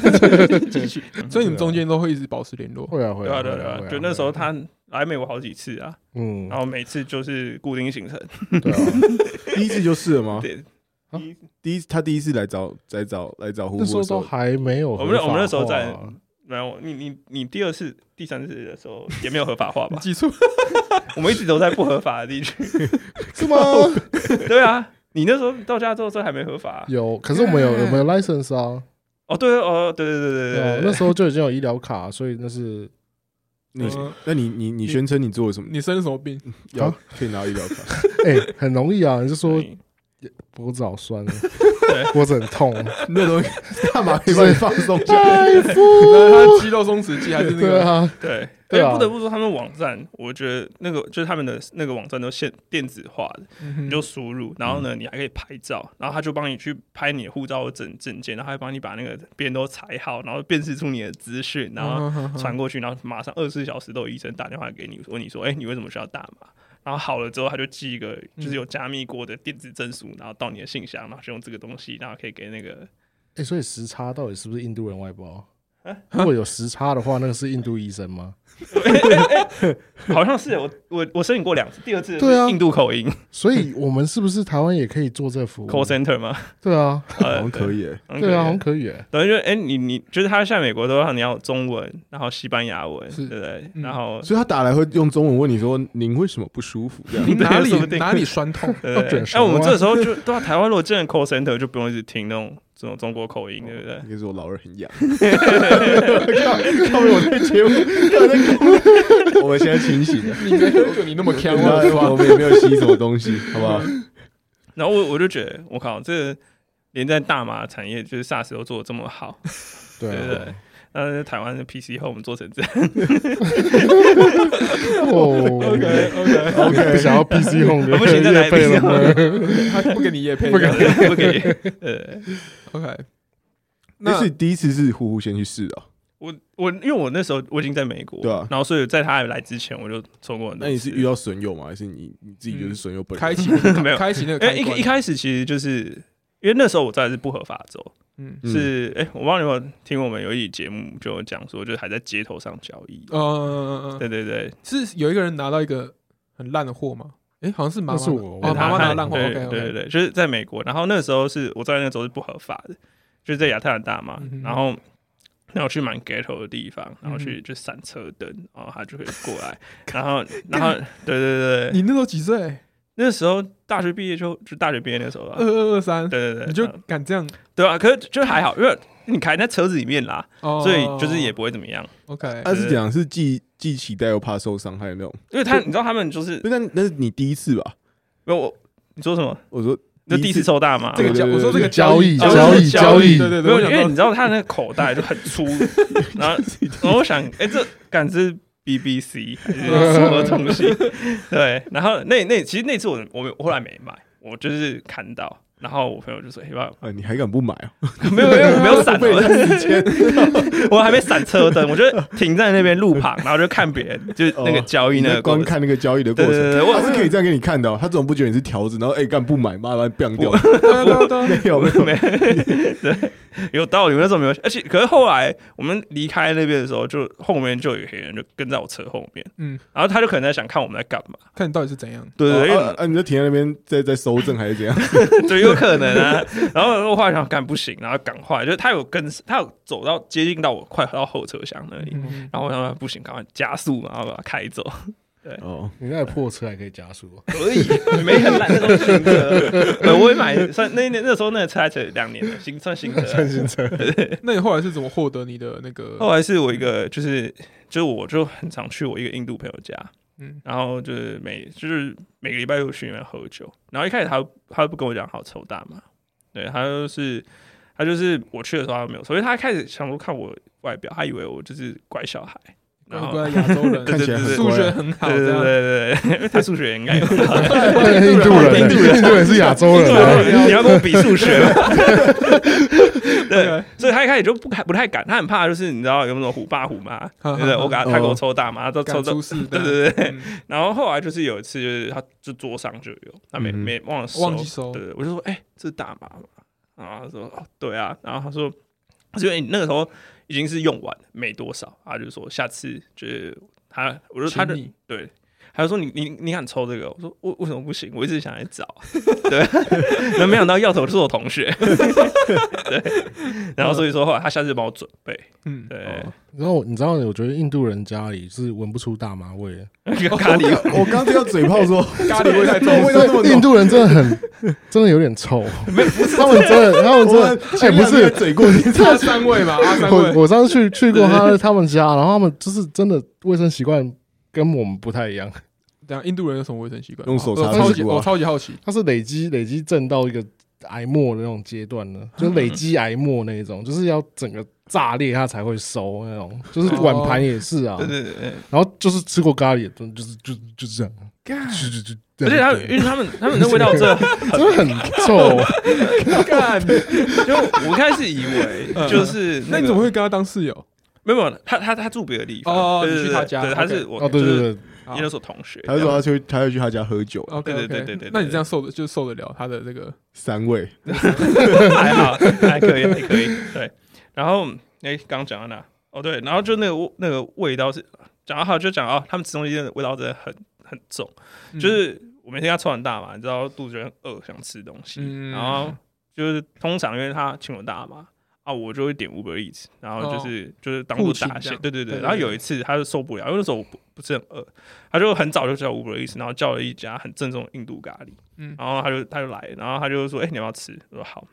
继续。所以你们中间都会一直保持联络。会啊会啊，对啊对啊就那时候他来美国好几次啊，嗯。然，后每次就是固定行程，对啊，<laughs> 第一次就是了吗？对，啊？第一第一他第一次来找来找来找呼那时候都呼的时候，还没有我们我们那时候在没有你你你第二次、第三次的时候也没有合法化吧？<laughs> 记住，<laughs> 我们一直都在不合法的地区。是吗？对啊，你那时候到加州这还没合法啊、有，可是我们有我们有 license 啊，哦，对哦，对对对对对啊对，那时候就已经有医疗卡，所以那是你嗯那你你你宣称你做了什么？你生了什么病？要啊可以拿医疗卡？<laughs> 哎很容易啊，你就说脖子好酸，对脖子很痛，那东西干嘛可以帮你放松一下？大夫，那他肌肉松弛剂还是那个？对啊，对，不得不说，他们网站，我觉得那个就是他们的那个网站都现电子化的，嗯你就输入，然后呢，你还可以拍照，然后他就帮你去拍你的护照的证证件，然后还帮你把那个别人都裁好，然后辨识出你的资讯，然后后传过去，然后马上二十四小时都有医生打电话给你，问你说，哎、你为什么需要大麻？然后好了之后他就寄一个就是有加密过的电子证书，然后到你的信箱，然后就用这个东西，然后可以给那个哎、所以时差到底是不是印度人外包？啊 <laughs> 如果有时差的话，那个是印度医生吗？<laughs> 好像是我我我申请过两次，第二次对啊印度口音所以我们是不是台湾也可以做这服务 call center 吗？对啊，<laughs> 好呃像可以欸，对对啊，好像可以耶。等于就哎、你你就是他在美国的话，你要有中文，然后西班牙文，是对不对？嗯然后所以他打来会用中文问你说：“您为什么不舒服？”这样你哪里说不定哪里酸痛？对要对对那我们这时候就对啊，台湾如果真的 call center 就不用一直听那种这种中国口音，对不对？应该是我老二很痒。<laughs> 靠！靠！我在节目，<laughs> 我们现在清醒了，你没喝酒，你那么强啊，是吧？我们也没有吸什么东西，好不好？<laughs> 然后我我就觉得，我靠，这连在大麻产业就是 SaaS 都做的这么好，对不对？那台湾的 PC 后我们做成这样，哦 OK OK，OK，不想要 PC Home 的不行再来业配了 PC 吗？<laughs> 他不给你夜配，不给 <laughs> 不可以。呃，<laughs> OK。那那是第一次是呼呼先去试啊？我我因为我那时候我已经在美国，对啊然后所以在他来之前我就抽过。那你是遇到损友吗？还是你你自己就是损友本人？开启没有开启那个因为开一一开始其实就是因为那时候我在的是不合法州，嗯嗯是哎、我不知道你有没有听我们有一集节目就讲说，就是还在街头上交易。嗯嗯嗯嗯，对对对，是有一个人拿到一个很烂的货吗？哎，好像是妈妈，那是我哦，妈妈拿烂货对对对对，就是在美国，然后那时候是我在那时候是不合法的，就是在亚特兰大嘛，嗯然后。那我去蛮 ghetto 的地方，然后嗯去就闪车灯，然后他就会过来，然后然后对对对，你那时候几岁？那时候大学毕业就就大学毕业那时候吧二，二二三，对对对，你就嗯敢这样？对啊，可是就还好，因为你开在车子里面啦，哦，所以就是也不会怎么样。OK，他是讲是既既期待又怕受伤害那种。因为他你知道他们就是那那是你第一次吧？没有我你说什么？我说就第一次抽大麻，这个交，我说这个交易易交易交易对对对，因为你知道他那个口袋就很粗，<laughs> 然后然后我想，哎、这感知 BBC 还是什么东西？<laughs> 对，然后那那其实那次我我我后来没买，我就是看到，然后我朋友就说：“哎、要啊，你还敢不买 <laughs> 哦？没有没有我没有闪，<laughs> 费我人家时间。我还没闪车灯，我就停在那边路旁，然后就看别人就是那个交易你在那个过程。观看那个交易的过程，对对对对我他是可以这样给你看的哦。他怎么不觉得你是条子？然后哎，干不买，妈妈变掉。对啊对啊对啊没有没有，<laughs> 对，有道理。我那时候没有，而且可是后来我们离开那边的时候，就后面就有一个黑人就跟在我车后面，嗯，然后他就可能在想看我们在干嘛，看你到底是怎样。对对对，因为啊啊，你就停在那边在在收证还是怎样？对，有可能啊。<laughs> 然后我后来想干不行，然后赶快，就是他有跟，他有走到接近到我快到后车厢那里，嗯然后我想不行，赶快加速，然后把它开走。<laughs> 对哦，你那破车还可以加速哦，可以，没很烂那种新车。<laughs> 对，我也买，算那那那时候那个车还才两年了，新算新车。算新车。那你后来是怎么获得你的那个？后来是我一个，就是就是我就很常去我一个印度朋友家，嗯。然后就是每就是每个礼拜都去那边喝酒，然后一开始他他不跟我讲好抽大麻，对他就是他就是我去的时候他没有所以他开始想说看我外表，他以为我就是乖小孩，然后亚洲人，<laughs> 看起来数学很好，对对对对对，因为他数学应该有，印度人，印度人是亚洲人啊，你要跟我比数学吗？对所以他一开始就不太不太敢，他很怕就是你知道有那种虎爸虎妈，对不对？我给他他给我抽大麻，都抽到对对对，嗯然后后来就是有一次，就是他就桌上就有，他没、嗯没忘了收，忘记收对对，我就说，哎、这是大麻嘛？然后他说，哦，对啊。然后他说，他说，哎、那个时候已经是用完了没多少，他就是说下次就是他，我说他的对。他就说你你你敢抽这个？我说为为什么不行？我一直想来找，<laughs> 对，<laughs> 然后没想到要头就是我同学，<laughs> 对，然后所以说后来他下次帮我准备，嗯，对，然后你知道，我觉得印度人家里是闻不出大麻味。的。咖喱我刚听到嘴炮说咖喱味太重，味道那么，印度人真的很，真的有点臭。他们真的，他们真的，哎，不是，嘴过去，阿三味嘛，阿三我味，我上次去去过他他们家，然后他们就是真的卫生习惯跟我们不太一样。等下印度人有什么卫生习惯？用手擦我超级屁股啊。我超级好奇，他是累积累积震到一个癌末的那种阶段呢，<laughs> 就是累积癌末那一种，就是要整个炸裂它才会收那种，就是碗盘也是啊。对，对对对，然后就是吃过咖喱的，就是就就是这样，就就就就，而且他因为他们他们的味道真的 <laughs> 真的很臭，干，就我一开始以为就是那你怎么会跟他当室友？没有没有他他他住别的地方。哦你去他家对，他是我哦，对对就是对，好研究所同学。他就说他去他要去他家喝酒，OK 对对对对对那你这样受的就受得了他的这个？三位。<laughs> 还好，<laughs> 还可以，还可以。对，然后哎，刚刚讲到哪？哦，对，然后就那个那个味道是讲到好，就讲哦他们吃东西的味道真的很很重，嗯。就是我每天要抽完大嘛，你知道肚子就很饿，想吃东西，嗯。然后就是通常因为他请我大麻。啊，我就会点 Uber Eats，然后就是、就是当做打对对对。然后有一次他就受不了，因为那时候我不不是很饿，他就很早就叫 Uber Eats，然后叫了一家很正宗的印度咖喱，嗯然后他就他就来，然后他就说：“哎、你要不要吃？”我说：“好。”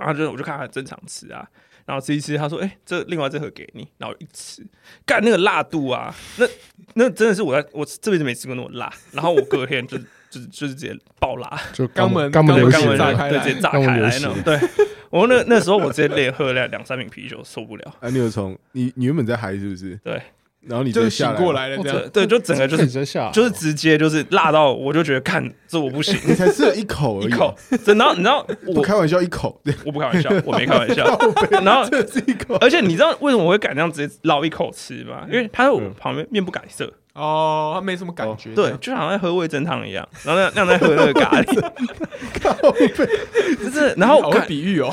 然后他就我就看他正常吃啊，然后吃一吃，他说：“哎、这另外这盒给你。”然后一吃，干那个辣度啊，那那真的是我在我这辈子没吃过那么辣。然后我隔天就就是就是直接爆辣，就肛门肛门对，直接炸开来那种。对我那那时候我直接连喝了两三瓶啤酒，受不了。啊，你有从你你原本在嗨是不是？对，然后你就醒过来了这样对。就整个就直是 <laughs> 接下，就是直接就是辣到，我就觉得看这我不行，<laughs> 你才吃了一口而已，一口，真的。然后你知道我不开玩笑一口，我不开玩笑，我没开玩笑。<laughs> 然后这是一口，而且你知道为什么我会敢这样直接捞一口吃吗？因为他在我旁边面不改色，哦，他没什么感觉。对，就好像在喝味噌汤一样，然后那那样在喝那个咖喱，<laughs> 就是，然后我看，比喻哦。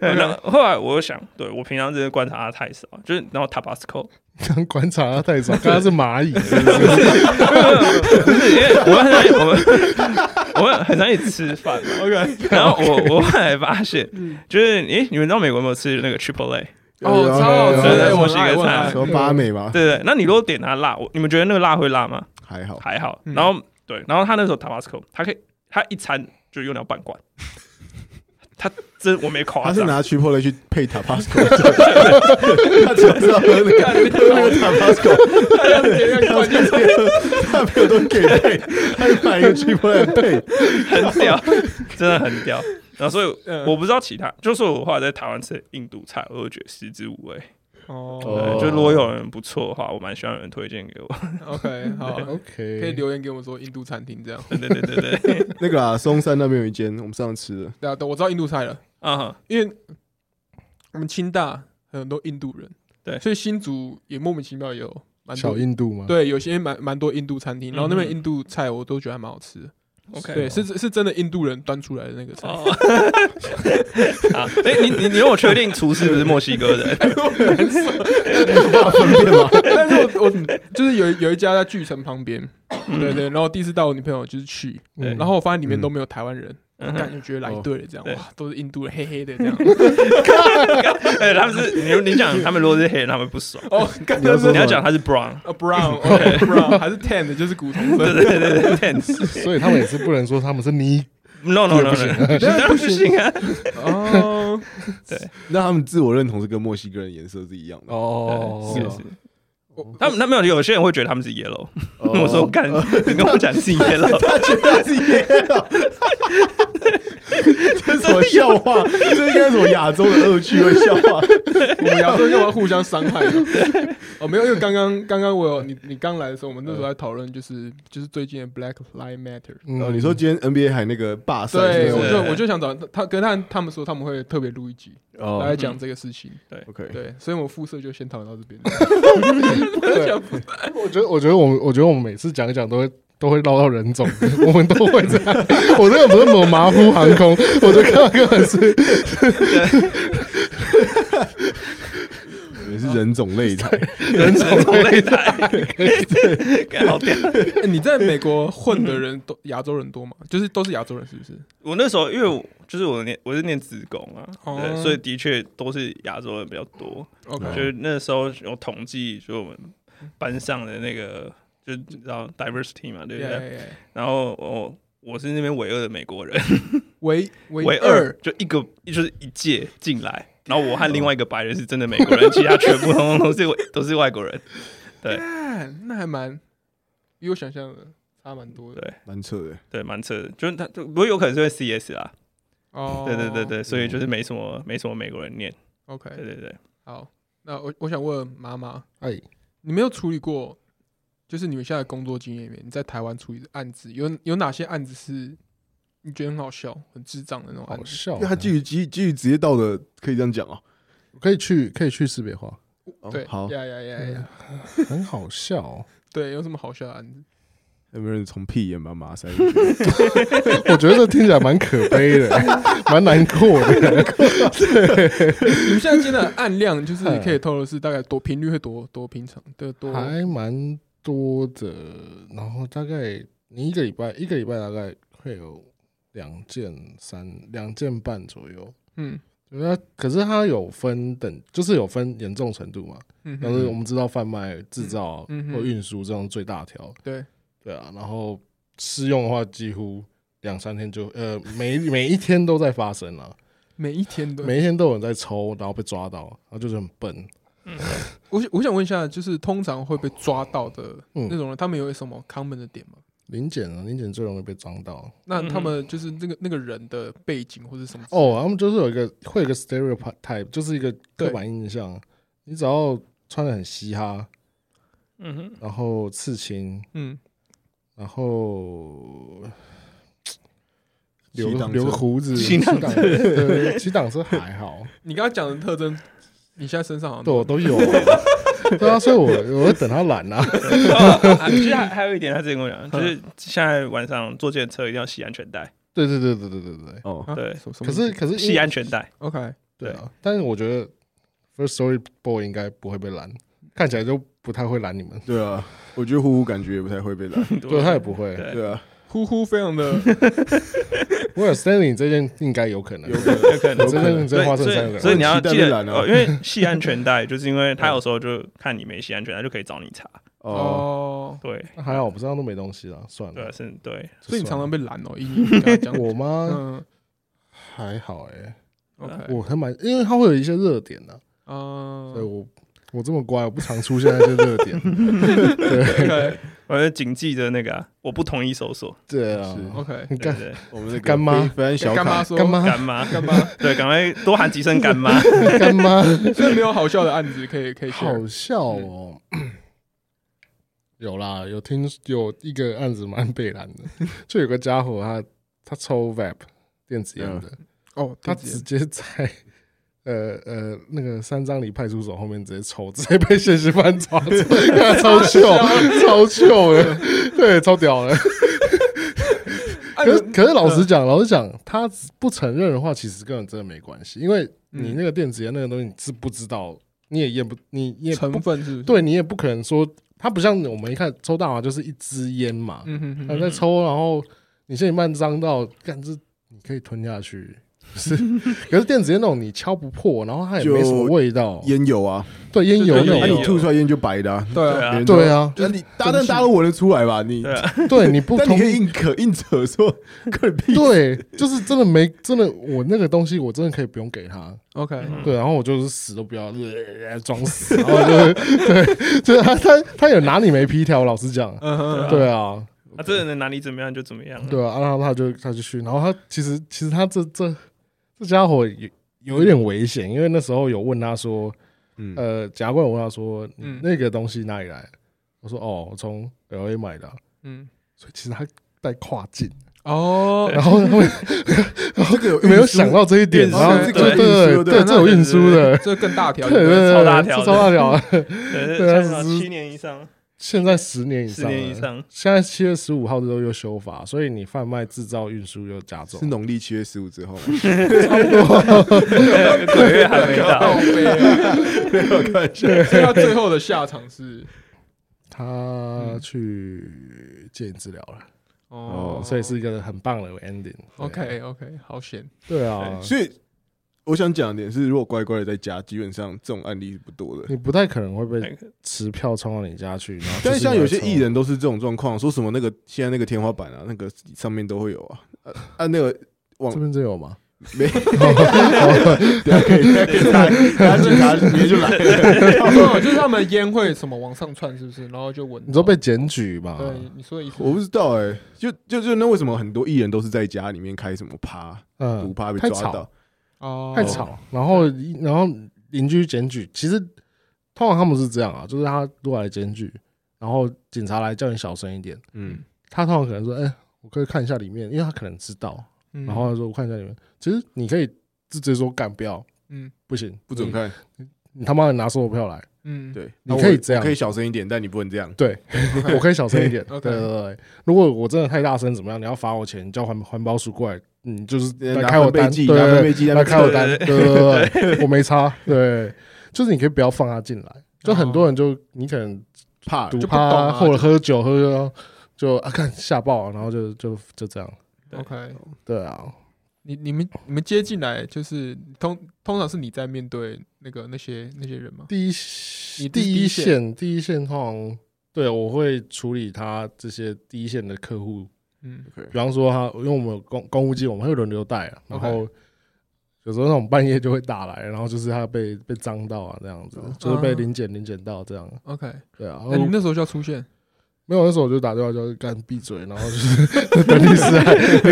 <laughs> 然后 <laughs> 后来我又想，对我平常这些观察的太少，就是然后 Tabasco 刚观察他太少，刚刚是蚂蚁，不是因为我们很常我们我们很常一起吃饭，OK，然后我我后来发现，就是诶，你们知道美国有没有吃那个 Triple A？哦，超好吃的，我西哥菜爱我爱什么八美吗？对对，那你如果点它辣，我你们觉得那个辣会辣吗？还好，还好。嗯然后对，然后他那时候 Tabasco，他可以他一餐就用掉半罐，他真我没夸张，他是拿 Triple A 去配 Tabasco，他只知道喝那个喝那个 Tabasco，他要点亮关键他没有都给配，他就买一个 Triple A 配，很屌，真的很屌。然后所以嗯我不知道其他，就是我后来在台湾吃印度菜，我都觉得食之无味。哦对，就如果有人不错的话，我蛮希望有人推荐给我。，OK，<laughs> 好，OK，，可以留言给我们说印度餐厅这样。对对对对对，<laughs> 那个啊，松山那边有一间我们上次吃的，对啊，对，我知道印度菜了，啊哈，因为我们清大很多印度人，对所以新竹也莫名其妙有蛮小多，印度嘛？对，有些蛮蛮多印度餐厅，然后那边印度菜我都觉得还蛮好吃的。OK，对，是是真的印度人端出来的那个菜。哦，<laughs> 啊，哎，你你你让我确定厨师不是墨西哥人？<laughs> 但是我我就是有有一家在巨城旁边，对对，然后第一次带我女朋友就是去，嗯然后我发现里面都没有台湾人，嗯感觉觉得来对了，这样哇，都是印度人，黑黑的这样。<laughs> 哎，他们是你你讲他们如果是黑人，他们不爽。哦，刚你要说刚是你要讲他是 brown，啊 brown OK <laughs> brown 还是 tan 的，就是古铜色。对对对对对 <laughs> 所以他们也是不能说他们是你，，no no no 不行 no，当然不行啊。哦，对那他们自我认同是跟墨西哥人颜色是一样的。哦，是是，我 <laughs> 他们他们有有些人会觉得他们是 yellow，哦。<laughs> 我说干，你跟我讲是 yellow，<laughs> 他觉得是 yellow，这是什么笑话？这应该是什么亚洲的恶趣味笑话？<laughs> 我们亚洲人要互相伤害吗？哦，没有，因为刚刚刚刚我有你你刚来的时候，我们那时候在讨论就是就是最近的 Black Lives Matter。嗯哦，你说今天 NBA 还那个罢赛，对，我就我就想找他，他跟他他们说他们会特别录一集哦来讲这个事情。对，OK，对，所以我们肤色就先讨论到这边。<laughs> <laughs> 对我觉得，我觉得我们，我觉得我们每次讲一讲都会都会捞到人种，<laughs> 我们都会这样。我这个不是某马虎航空，<laughs> 我就看到根本是 <laughs> 也是人种擂台，人种种擂台，干好屌。欸你在美国混的人都亚洲人多吗？就是都是亚洲人，是不是？我那时候因为我就是我念我是念职工啊，哦对，所以的确都是亚洲人比较多。OK，就是那时候有统计，就我们班上的那个，就你知道 diversity 嘛，对不对？Yeah, yeah, yeah 然后我我是那边唯二的美国人，唯唯 <laughs> 唯二就一个就是一届进来，然后我和另外一个白人是真的美国人，其他全部通通都是 <laughs> 都是外国人。对。干那还蛮比我想象的差蛮多的。对。蛮扯的。对，蛮扯的，就是他，就不过有可能是因为 CS 啊，哦，对对对对，所以就是没什么没什么美国人念，，OK，对对对。好，那我我想问妈妈，哎，你没有处理过，就是你们现在的工作经验里面，你在台湾处理的案子有有哪些案子是你觉得很好笑、很智障的那种案子？好笑因为。他基于基基于职业道德，可以这样讲哦。可以去可以去识别化，对，哦好，呀呀呀呀，很好笑哦。<laughs> 对，有什么好笑的案子？有没有人从屁眼把马塞进去？<laughs> 我觉得这听起来蛮可悲的，蛮难过的。<laughs> 你们现在接的案量，就是可以透露是大概多频率会多多平常的多还蛮多的，然后大概你一个礼拜一个礼拜大概会有两件三两件半左右。嗯对啊，可是它有分等，就是有分严重程度嘛。嗯但是我哼，们知道贩卖、制造嗯或运输这种最大条。对，对啊，然后试用的话，几乎两三天就呃每 <laughs> 每一天都在发生啊，每一天都。每一天都有人在抽，然后被抓到，然后就是很笨。我想我想问一下，就是通常会被抓到的嗯那种人，他们有什么 common 的点吗？零检啊，零检最容易被抓到。那嗯他们就是那个那个人的背景或者什么？哦，他们就是有一个会有一个 stereotype，就是一个刻板印象。你只要穿的很嘻哈，嗯哼，然后刺青，嗯，然后留留个胡子，骑挡挡对，骑挡车还好，你刚刚讲的特征，你现在身上好像对我都有啊。<laughs> 对啊，所以我我会等他懒啊。啊其实还还有一点，他之前跟我讲，就是现在晚上坐电车一定要系安全带，对对对对对对对。哦，啊对可是可是系安全带。OK，对啊，但是我觉得 First Story Boy 应该不会被拦，看起来就不太会拦你们。对啊，我觉得呼呼感觉也不太会被拦。<laughs> 对，他也不会。对对啊，呼呼非常的 <laughs> 我有 Stanley 这件应该有可能，有可能，有可能。这件这件花衬所。以所以你要记得因为系安全带，<laughs> 就是因为他有时候就看你没系安全带，就可以找你查。哦，哦，对。那还好，我不知道都没东西了，算了。对，了。是，对，所以你常常被拦哦，<laughs> 我吗？嗯。还好哎，，OK，我还蛮，因为它会有一些热点呢，啊所以我我这么乖，我不常出现那些热点。对我就谨记着那个啊，我干妈搜索。对啊，OK，<laughs> 你干我们那个干妈？非非常小卡，干妈说干妈？干妈，干妈，<laughs> 对，赶快多喊几声干妈。<laughs> 干妈，所以没有好笑的案子可以可以好笑哦。有啦，有听有一个案子蛮被拦的，就有个家伙他他抽 vape 电子烟的，哦，他直直接在呃呃那个三张里派出所后面直接抽，直接被现行犯抓住，<laughs> 看超糗，超糗的，对，超屌的。<laughs> 啊可是可是老实讲，老实讲，他不承认的话，其实跟人真的没关系，因为你嗯那个电子烟那个东西你是不知道，你也验不，你你也成分是对你也不可能说，它不像我们一看抽大麻就是一支烟嘛，他哼，在抽，然后你现在慢张到，干这你可以吞下去。是，<laughs> 可是电子烟那种你敲不破，然后它也没什么味道，烟油啊，对烟油对那那种吐出来烟就白的啊。对啊，对啊。那你大灯大家都闻得出来吧？你对，你不但你同可以硬扯硬扯说，关你屁。对，就是真的没真的，我那个东西我真的可以不用给他，OK，嗯对，然后我就是死都不要，呃装死，然后就是 <laughs> 对，就是他他他有拿你没皮条，老实讲，对啊，他真的能拿你怎么样就怎么样。对啊，然后他就他就去，然后他其实其实他这这这家伙有有一点危险，因为那时候有问他说，嗯，呃，检察官有问他说，嗯。那个东西哪里来？我说哦，我从 L A 买的啊、嗯，所以其实他带跨境，哦，然后他们 <laughs> 这个有没有想到这一点，然后对对对这有运输的，这更大条，对对对，超大条超大条，<laughs> 对，七年以上，现在十年以十上，年以，上，现在七月十五号之后又修法，所以你贩卖、制造、运输又加重。是。农历七月十五之后吗，两个鬼月还没到。没有开玩笑。所以他最后的下场是他去戒瘾治疗了，哦，所以是一个很棒的 ending。OK OK，好险，对啊，所以我想讲的点是，如果乖乖的在家，基本上这种案例是不多的。你不太可能会被持票冲到你家去。然后但是像有些艺人，都是这种状况，说什么那个现在那个天花板啊，那个上面都会有啊，啊啊那个往这边真有吗？没 <laughs> <laughs> 等下可以，等下可以查，等下警察直接就来了。哦，就是他们烟会什么往上窜，是不是？然后就闻到，你说被检举吧？对你说的我不知道哎、就就就那为什么很多艺人都是在家里面开什么趴毒嗯，趴被抓到？哦，太吵，然后然后邻居检举，其实通常他们是这样啊，就是他如果来检举，然后警察来叫你小声一点，嗯，他通常可能说，哎，我可以看一下里面，因为他可能知道，嗯。然后他说我看一下里面，其实你可以直接说干不要，嗯，不行，不准看。你他妈的拿所有票来，嗯，对，你可以这样。可以小声一点，但你不能这样。对，<laughs> 我可以小声一点。<laughs> 对对对对，如果我真的太大声怎么样？你要罚我钱，你叫环环保署过来，你就是来开我单，对来开我单，对对对对，<laughs> 我没差。对，就是你可以不要放他进来。就很多人就你可能怕赌就不懂趴啊或者喝酒喝酒就啊看吓爆，然后就就就这样。OK，对啊，你你们你们接进来就是通通常是你在面对那个那些那些人吗？第一你第一线线第一线通常对我会处理他这些第一线的客户，嗯比方说他因为我们有公公务机，我们会轮流带啊，然后。有时候那种半夜就会打来，然后就是他被被脏到啊，这样子，就是被啊临检临检到这样，，OK，对啊。那你那时候就要出现，没有，那时候我就打电话叫干闭嘴，然后就是 <laughs> 等律师来。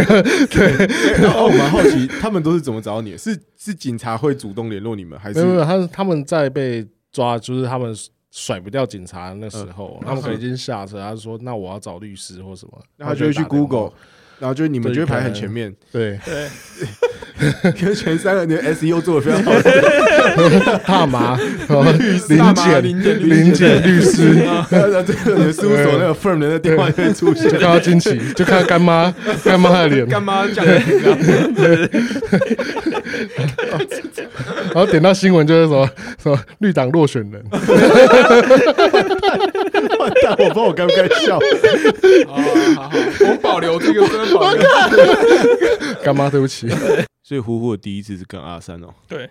<laughs> 对，然后我蛮好奇，他们都是怎么找到你的？是是警察会主动联络你们，还是他他们在被抓，就是他们甩不掉警察那时候，嗯。他们可能已经下车，他就说那我要找律师或什么，那他就会去 Google，然后就你们对就会排很前面，对，对，<laughs> 跟前三个你的 SEO 做的非常好，<laughs> 大麻，然后临大麻检临检律师，然后这个事务所那个 firm 的那个电话就会出现就看。到惊奇，就看到干妈干妈的脸，干嘛这样？然后点到新闻就是什么什么绿党落选人，完蛋，我不知道我该不该笑。好好好，我保留这个，真的保留。<laughs> 干妈对不起，<laughs> 所以呼呼的第一次是跟阿三哦，对，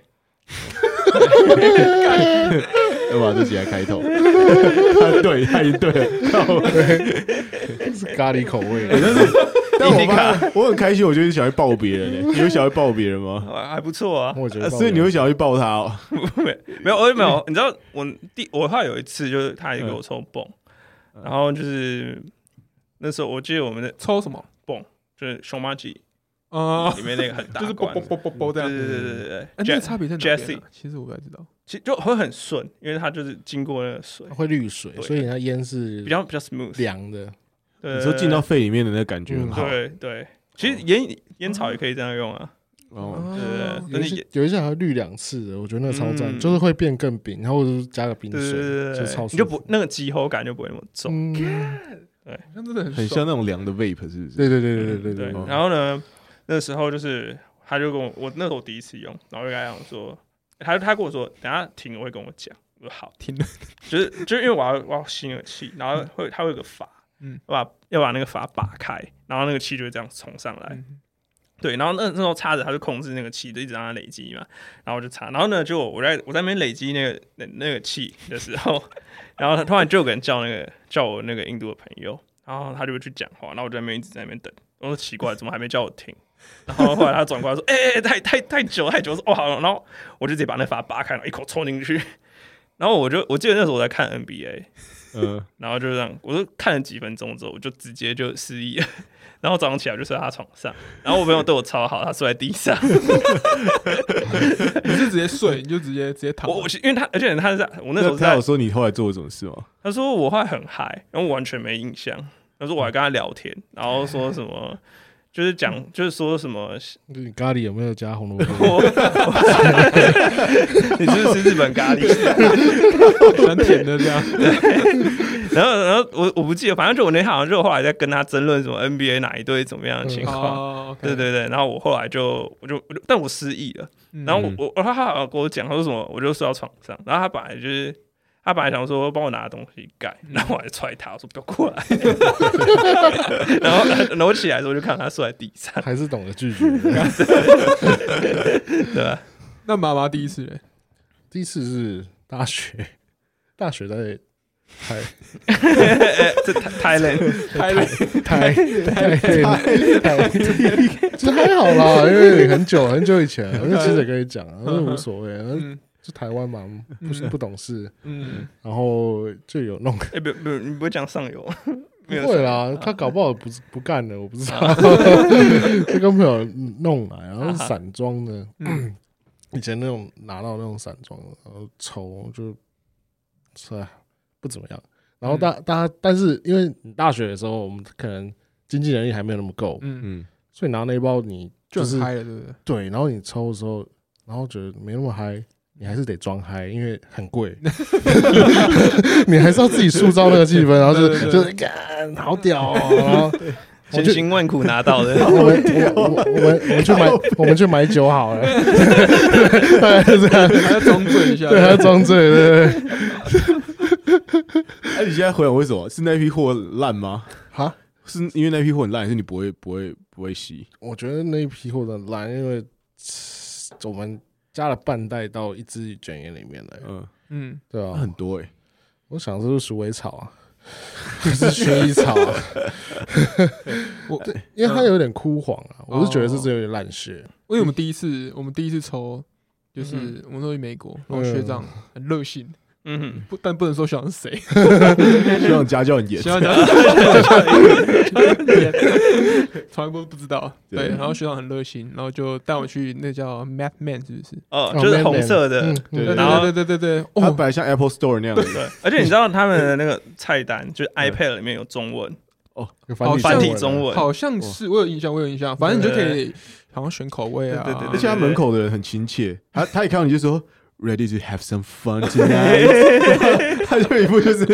要把这集来开头。他对，他已经对了。靠是咖喱口味但是，但我发我很开心，我就一直想去抱别人呢。你会想要抱别人吗？还还不错啊。我觉得，啊所以你会想要去抱他哦？没没有，我没有。你知道我第我后来有一次就是他也给我抽泵，然后就是那时候我记得我们的抽什么？就是熊猫吉啊，里面那个很大就是啵啵罐子，啵啵啵这样。对对对对对那个差别在哪 Jesse 啊？其实我不太知道。其实就会很顺，因为它就是经过那个水，会滤水，所以它烟是比较比较 smooth。凉的，对你说进到肺里面的那个感觉很好。对对，其实烟烟草也可以这样用啊。哦，对有一些有一些还会滤两次的，我觉得那个超赞，嗯。就是会变更冰，然后加个冰水，对对对，就超舒服。你就不那个急喉感就不会那么重。对，很真的很像那种凉的 vape，是不是？对对对对对对。对，然后呢，那时候就是，他就跟我，我那时候我第一次用，然后我就跟他讲说，他他跟我说，等下停，我会跟我讲。我说好，停了，就是就是因为我要我要吸那个气，然后会他会有个阀，嗯，把要把那个阀拔开，然后那个气就会这样冲上来。对，然后那那时候插着，他就控制那个气，就一直让它累积嘛。然后我就插，然后呢就我在我在那边累积那个那那个气的时候。然后他突然就有个人叫那个叫我那个印度的朋友，然后他就会去讲话，然后我就在那边一直在那边等。我说奇怪，怎么还没叫我停？然后后来他转过来说：“ <laughs> 哎、欸，太太太久太久。”说：“哦好。”然后我就直接把那阀扒开，了一口冲进去。<laughs> 然后我就我记得那时候我在看 NBA，嗯，<laughs> 然后就这样，我就看了几分钟之后，我就直接就失忆了。<laughs> 然后早上起来就睡在他床上，然后我朋友对我超好，他睡在地上。<laughs> 你是直接睡，你就直接直接躺。我我因为他，而且他是在我那时候他有说你后来做了什么事吗？他说我后来很嗨，然后我完全没印象。他说我还跟他聊天，然后说什么，就是讲，就是说什么，你咖喱有没有加红萝卜？<laughs> 你是不是吃日本咖喱？<laughs> 蛮甜的这样。<laughs> 然后然后我我不记得，反正就我那天好像就后来在跟他争论什么 NBA 哪一队怎么样的情况。哦，对对对，然后我后来就我就我就，但我失忆了。嗯然后我我他好像跟我讲，他说什么，我就睡到床上，然后他本来就是他本来想说帮我拿东西盖，然后我还踹他，我说不要过来，<laughs> 然后然后我起来的时候就看到他睡在地上，还是懂得拒绝。<laughs> 对吧？那妈妈第一次嘞，第一次是大学，大学在台这拍了台台台，这还好啦，因为很久很久以前，<laughs> 我就记者跟你讲啊，那无所谓，嗯就台湾嘛，不是不懂事，嗯，然后就有弄。哎，不不，你不会讲上游？不 <laughs> 没有会啦，他搞不好不是不干了，我不知道。<laughs> 就跟朋友弄来，然后是散装的，嗯。<clears throat> 以前那种拿到那种散装的，然后抽就是啊不怎么样。然后大大家，但是因为你大学的时候，我们可能经济能力还没有那么够，嗯，嗯，所以拿那一包你就是就嗨了，对不对？对，然后你抽的时候，然后觉得没那么嗨，你还是得装嗨，因为很贵，<laughs> 你还是要自己塑造那个气氛，然后就就是干好屌哦，<laughs> 然后千辛万苦拿到的，<laughs> 我们我我我们我们去买我们去买酒好了，对，是这样，还要装醉一下，对，还要装醉，对对对，哎，你现在回想为什么？是那批货烂吗？哈，是因为那批货很烂，还是你不会不会不会吸？我觉得那一批货的烂，因为我们加了半袋到一支卷烟里面来，嗯，嗯，对啊，很多哎。我想这是鼠尾草啊，<laughs> 就是薰衣草啊，<laughs> 我因为它有点枯黄啊，我是觉得这有点烂血。因为我们第一次我们第一次抽，就是嗯。我们都去美国，然后学长很热心，嗯，不但不能说学长是谁，<laughs> 希望家教很严。学。长讲，从来不不知道，对。对，然后学长很热心，然后就带我去那叫 Math Man 是不是？哦，哦就是红色的嗯，对对然后对对对对对，哦，它本来像 Apple Store 那样的，对，而且你知道他们的那个菜单，就是 iPad 里面有中文，有好繁体中文，好像是我有印象，我有印象，反正你就可以好像选口味啊，对对对而且他门口的人很亲切，他他一看到你就说 Ready to have some fun tonight，<laughs> 他就一副就是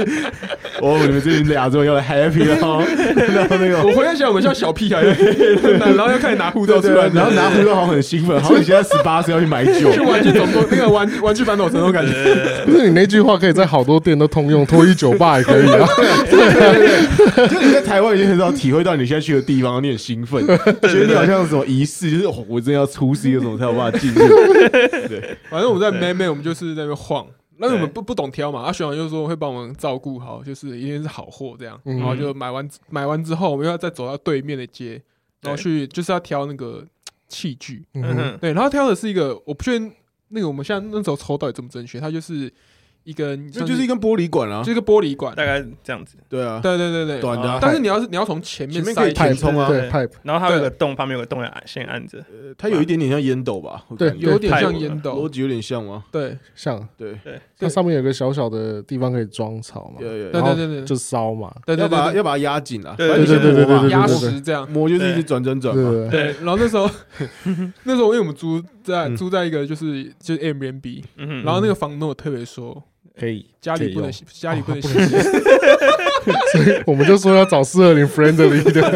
哦，你们这群亚洲人要来 happy 了哦，然后那个我回来想，我们像小屁孩，然后要开始拿护照出来，对对，然后拿护照好像很兴奋，好像你现在十八岁要去买酒，去玩具总部那个玩玩具反斗城那种感觉。呃，<laughs> 不是你那句话可以在好多店都通用，脱衣酒吧也可以啊。<laughs> 就你在台湾已经很少体会到你现在去的地方，你很兴奋，觉得你好像有什么仪式，就是哦，我真的要出席有什么才有办法进入。对，反正我们在 Man，我们就是在那边晃。那我们不不懂挑嘛，啊，学长就说会帮我们照顾好，就是一定是好货这样，嗯。然后就买完买完之后，我们要再走到对面的街，然后去就是要挑那个器具，对，然后挑的是一个我不确定那个我们现在那时候抽到底正不正确，它就是一根这就是一根玻璃管啊。就，是一个玻璃管，大概这样子，对啊，对对对对，短的啊，但是你要是你要从前面塞前面可以填充啊。对。pipe，然后它有个洞，旁边有个洞要先按着，呃它有一点点像烟斗吧，对有点像烟斗。逻，辑有点像吗？对。像。对。对，它上面有个小小的地方可以装草嘛，对对对。对就烧嘛。对对要把要把它压紧啊，对对对对对对对实这样。磨就是一直转转转嘛，对对，然后那时候 <laughs> 那时候因为我们租在租在一个就是就是 Airbnb，嗯哼，然后那个房东有特别说可以家里不能家里不能 <laughs> 所以我们就说要找四二零 friendly 的。对对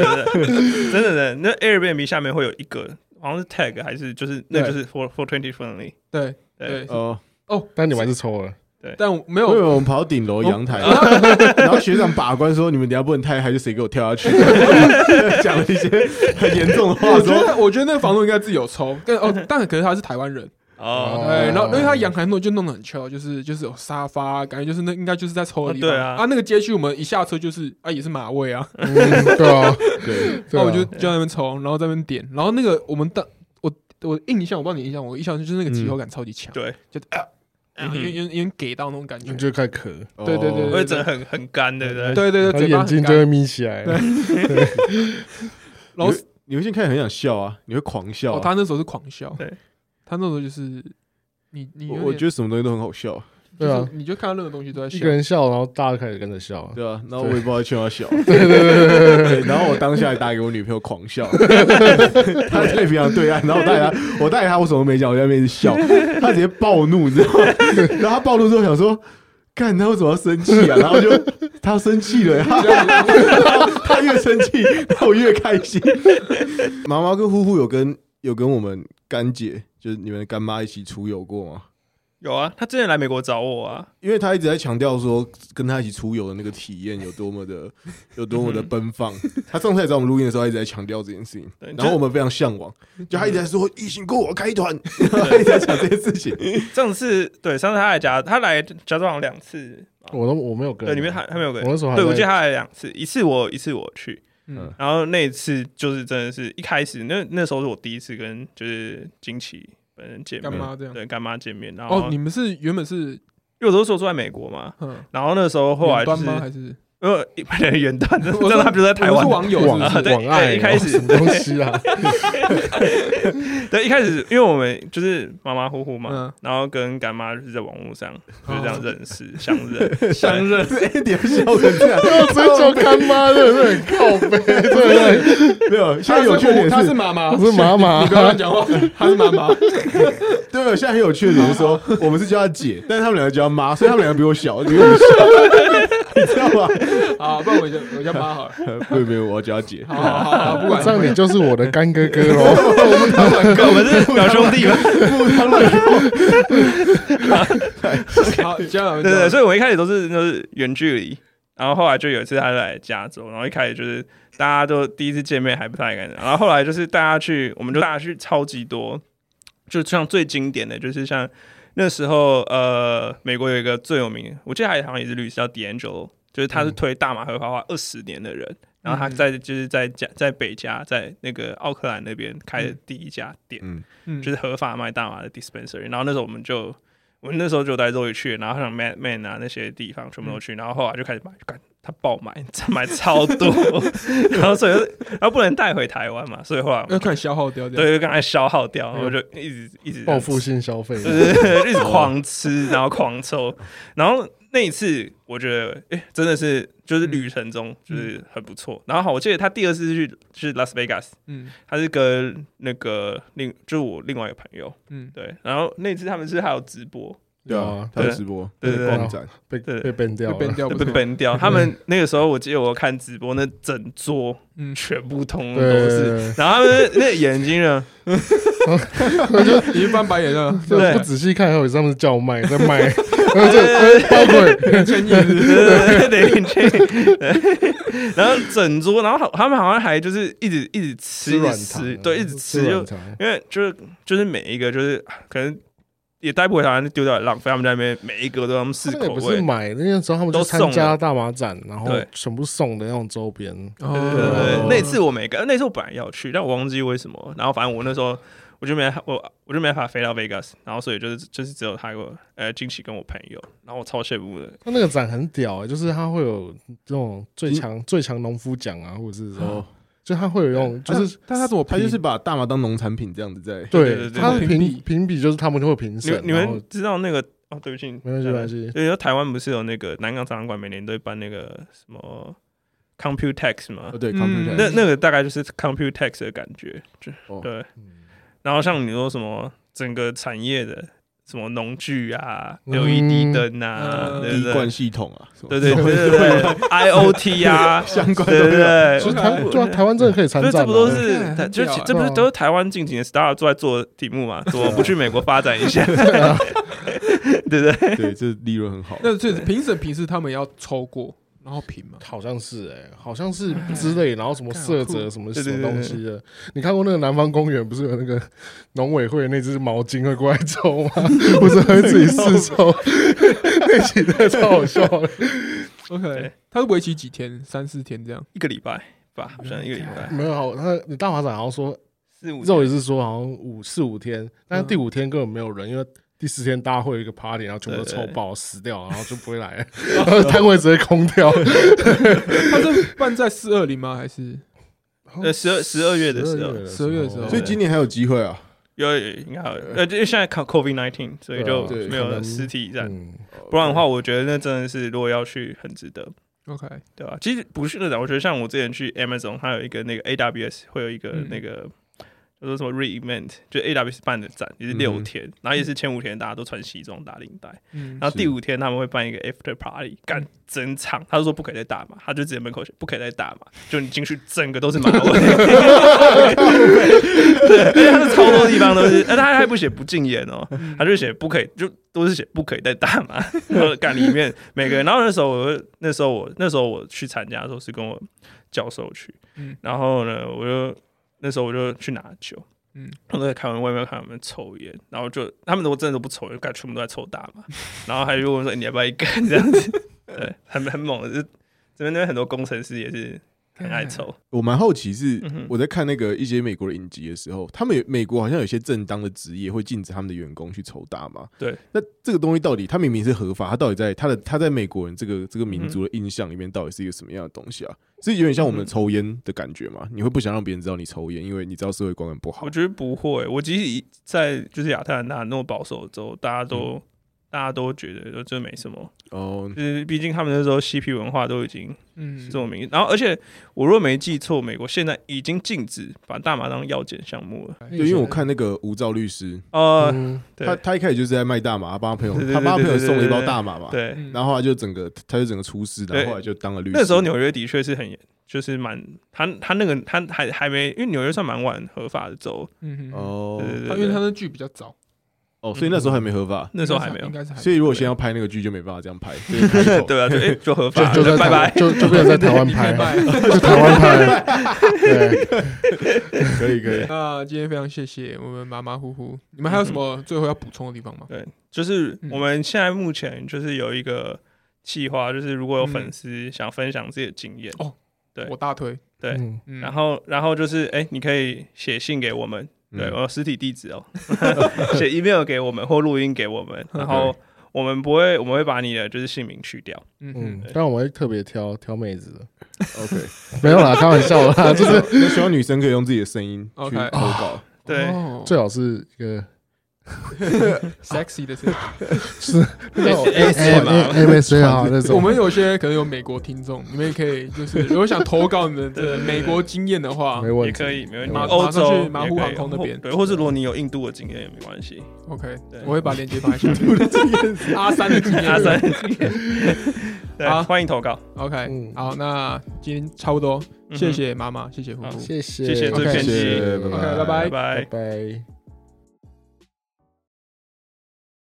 对。真的的，那 Airbnb 下面会有一个，好像是 tag 还是就是那就是 for for twenty friendly，对对。哦，哦，但你们还是抽了，对。但没有。因为我们跑到顶楼阳台，然后学长把关说：“你们等下不能太嗨，就谁给我跳下去。<laughs> ”讲了一些很严重的话，我觉说得我觉得那个房东应该自己有抽，但哦，但可是他是台湾人，哦，对，然后因为他哦阳台弄就弄得很 chill，就是就是有沙发，感觉就是那应该就是在抽的地方。哦对啊。啊，那个街区我们一下车就是啊也是马位啊，嗯，对啊，<laughs> 对，那我就就在那边抽，然后在那边点，然后那个我们当我我印象，我不知道你印象，我印象就是那个急口感超级强，对，就啊，嗯有有有给到那种感觉你，就开始咳，对对对哦。会整得很很干，对不对？对对对，眼睛就会眯起来。然后 <laughs> 你会先看很想笑啊，你会狂笑他那时候是狂笑，对，他那时候就是你你我我觉得得什么东西都很好笑，对啊你就看到任何东西都在笑一个，人笑，然后大家开始跟着笑。对啊，然后我也不知道劝他笑，<laughs> 对对对对对对对，然后我当下还打给我女朋友狂笑，<laughs> 她在平常对岸，然后我带她，<laughs> 我带她，我什么都没讲，我在那边一直笑，她直接暴怒，你知道吗？然后她暴怒之后想说。看他为什么要生气啊？然后就他生气了，他越生气，然后我越开心。毛毛跟呼呼有跟有跟我们干姐，就是你们的干妈一起出游过吗？有啊，他之前来美国找我啊，因为他一直在强调说，跟他一起出游的那个体验有多么的 <laughs> 有多么的奔放。他上次来找我们录音的时候，他一直在强调这件事情，对，然后我们非常向往，就他一直在说异性跟我开团，<laughs> 他一直在讲这件事情。上次对上次他来加他来加州好像两次，我都我没有跟，对，里面还还没有跟我那时候对我记得他来两次，一次我一次我去，嗯，然后那一次就是真的是一开始那那时候是我第一次跟就是金奇本人见面，干妈这样。对干妈见面，然后哦，你们是原本是因为我都说住在美国嘛，嗯，然后那时候后来是因为一般人远端，这 <laughs> 我样他不是在台湾。是网友网是？对网爱对一开始什么东西啊？<laughs> 对，一开始因为我们就是马马虎虎嘛，嗯。然后跟干妈就是在网络上就是这样认识、相认、<laughs> 相认，哎，你们笑成这样，追求干妈的人很靠背，对不对？没有，现在有趣的点他是是，妈妈，我是妈妈。你不要乱讲话，他是妈妈。对，现在很有趣的点是说，我们是叫她姐，但是他们两个叫她妈，所以他们两个比我小，比我小，你知道吗？<laughs> 啊，不然我叫我叫妈好了。没有没有，我叫她姐。好好好好，不管 <laughs> 这样你就是我的干哥哥喽。我们是表兄弟嘛，好，这样对对，所以我一开始都是都是远距离，然后后来就有一次他来加州，然后一开始就是大家都第一次见面还不太敢，然后后来就是大家去，我们就大家去超级多，就像最经典的就是像那时候呃，美国有一个最有名，我记得他好像也是律师叫 D'Angelo，就是他是推大麻合法化二十年的人。然后他在就是在加在北加在那个奥克兰那边开的第一家店，就是合法卖大麻的 dispensary。然后那时候我们就，我们那时候就带周瑜去，然后像 Man Man 啊那些地方全部都去，然后后来就开始买，干他爆买，<laughs> 买超多，<laughs> 然后所以然后不能带回台湾嘛，所以后来要看消耗掉掉。对就刚才消耗掉，然后就一直一直报复性消费，对对对，一直狂吃，然后狂抽，然后那一次我觉得，哎、真的是就是旅程中就是很不错。然后好，我记得他第二次去是拉斯维加斯，嗯。他是跟那个另就是我另外一个朋友，嗯，对，然后那次他们是还有直播，对啊，他有直播，对对对。被对。被 ban 掉了。被崩掉不被错。ban 掉。他们那个时候我记得我看直播，那整桌嗯，全部通都是，然后他们那那眼睛呢，<laughs> 你一翻白眼了，就对。不仔细看，还以为他们是叫卖在卖，然后就哎包对。对对然后整桌，然后好，他们好像还就是一直一直吃，一软直糖对，一直吃，就。因为就是就是每一个就是可能也带不回台湾，丢掉也浪费，他们在那边每一个都他们试那也不是口味，买，那时候他们都就参加大马展，然后全部送的那种周边。对对对那次我没跟，那次我本来要去，但我忘记为什么。然后反正我那时候我就没我我就没办法飞到 Vegas，然后所以就是就是只有他跟我呃惊喜跟我朋友，然后我超羡慕的。他那个展很屌、欸，就是他会有这种最强最强农夫奖啊，或者是说，哦，就他会有用，就是但他怎么他就是把大麻当农产品这样子在，对对对他评评比评比就是他们就会评你审，你们知道那个哦？对不起，没关系没关系，对，因为台湾不是有那个南港展览馆每年都会办那个什么 Computex 吗哦？对嗯，computer，那那个大概就是 Computex 的感觉，就哦对。然后像你说什么整个产业的什么农具啊、嗯 LED 灯啊，滴灌？系统啊，对对对对对，<laughs> IOT 啊，相关对对对，其实台台湾真的可以参不是，战啊，这不都是很就这不都是台湾近几年 startup 都在做的题目嘛？<laughs> 怎么不去美国发展一下？对 <laughs> 不对？对，这利润很好。那这评审平时他们要抽过，然后评嘛。好像是哎、好像是 <laughs> 之类，然后什么色泽什么什么东西的。你看过那个南方公园不是有那个农委会那只毛巾会过来抽吗？<laughs> 不是会自己试抽，<laughs> 那期真的超好笑的。OK，对他是为期几天？三四天这样。一个礼拜吧，好像一个礼拜，没有好，他你大华仔好像说四五肉也是说好像五四五天，但是第五天根本没有人，因为第四天大家会有一个 party，然后全部都对对抽爆死掉，然后就不会来了，然 <laughs> 后摊位直接空掉。<laughs> 他是办在四二零吗？还是呃十二十二月的时候十二月的时候所以今年还有机会啊！有有应该有，呃，因为现在靠 COVID nineteen，所以就没有实体战。嗯，不然的话，我觉得那真的是如果要去，很值得，OK？对吧？其实不是那种，我觉得像我之前去 Amazon，它有一个那个 AWS 会有一个嗯那个。叫做什么 Reinvent，就 AWS 办的展，也是六嗯。天，然后也是前五天大家都穿西装打领带，嗯。然后第五天他们会办一个 After Party，干整场，他就说不可以再打嘛，他就直接门口写不可以再打嘛，就你进去整个都是马尾，<laughs> 对，因为他的超多地方都是，呃，他还不写不禁言哦，他就写不可以，就都是写不可以再打嘛，然后干里面每个人，然后那时候我就那时候我那时候我去参加的时候是跟我教授去，嗯。然后呢，我就那时候我就去拿酒。嗯。他们在看外面看他们抽烟，然后就他们都真的都不抽，就感觉全部都在抽大麻，<laughs> 然后还就问我说、欸你要不要一根？这样子，对，很很猛的，就是这边那边很多工程师也是很爱抽。我蛮好奇是我在看那个一些美国的影集的时候，他们有美国好像有些正当的职业会禁止他们的员工去抽大麻。对，那这个东西到底，它明明是合法，它到底在他的他在美国人这个这个民族的印象里面，到底是一个什么样的东西啊？是有点像我们嗯抽烟的感觉嘛？你会不想让别人知道你抽烟，因为你知道社会观感不好我。觉得不会，我即使在就是亚特兰大那么保守的州，大家都、嗯大家都觉得这没什么，哦，就是毕竟他们那时候嬉皮文化都已经嗯，这么明，然后而且我若没记错，美国现在已经禁止把大麻当药检项目了。对，因为我看那个无照律师，呃，嗯。他他一开始就是在卖大麻，他帮他朋友他帮他朋友送了一包大麻嘛，对，嗯。然后后来就整个他就整个出事，然对后后来就当了律师。那时候纽约的确是很严就是蛮他他那个他还还没，因为纽约算蛮晚合法的州，嗯哼，哦。对对对他因为他的剧比较早，哦，所以那时候还没合法，那时候还没有。应。该是还所以如果先要拍那个剧就没办法这样拍，就是开口对啊，就哎就合法，就就在台拜。拜。就就不能在台湾拍，就台湾拍，<laughs> 对，可以可以。那今天非常谢谢我们马马虎虎，你们还有什么最后要补充的地方吗？对，就是嗯。我们现在目前就是有一个计划，就是如果有嗯。粉丝想分享自己的经验，哦对。我大推，对，然后然后就是哎、你可以写信给我们，对，嗯。我有实体地址哦，<laughs> 写 email 给我们或录音给我们，然后我们不会，我们会把你的就是姓名去掉，嗯嗯嗯，，但我会特别挑挑妹子的，<laughs> OK，<laughs> 没有啦，开玩笑啦，就是那希望女生可以用自己的声音去 OK 投稿。对，哦最好是一个 <laughs> sexy 的是，<laughs> 是那种 SM M S A 啊那种，我们有些可能有美国听众，你们也可以就是如果想投稿你们的美国经验的话没问题，也可以，没问题。马欧洲去马虎航空那边。对，或者如果你有印度的经验也没关系，，OK，对。我会把链接放在下面。<laughs> 阿三的经验，阿三的经验，对，好。欢迎投稿，OK，嗯。好，那今天差不多，谢谢妈妈，谢谢呼好呼，谢谢。谢谢这 OK 篇谢谢集 OK，拜。拜拜。拜拜。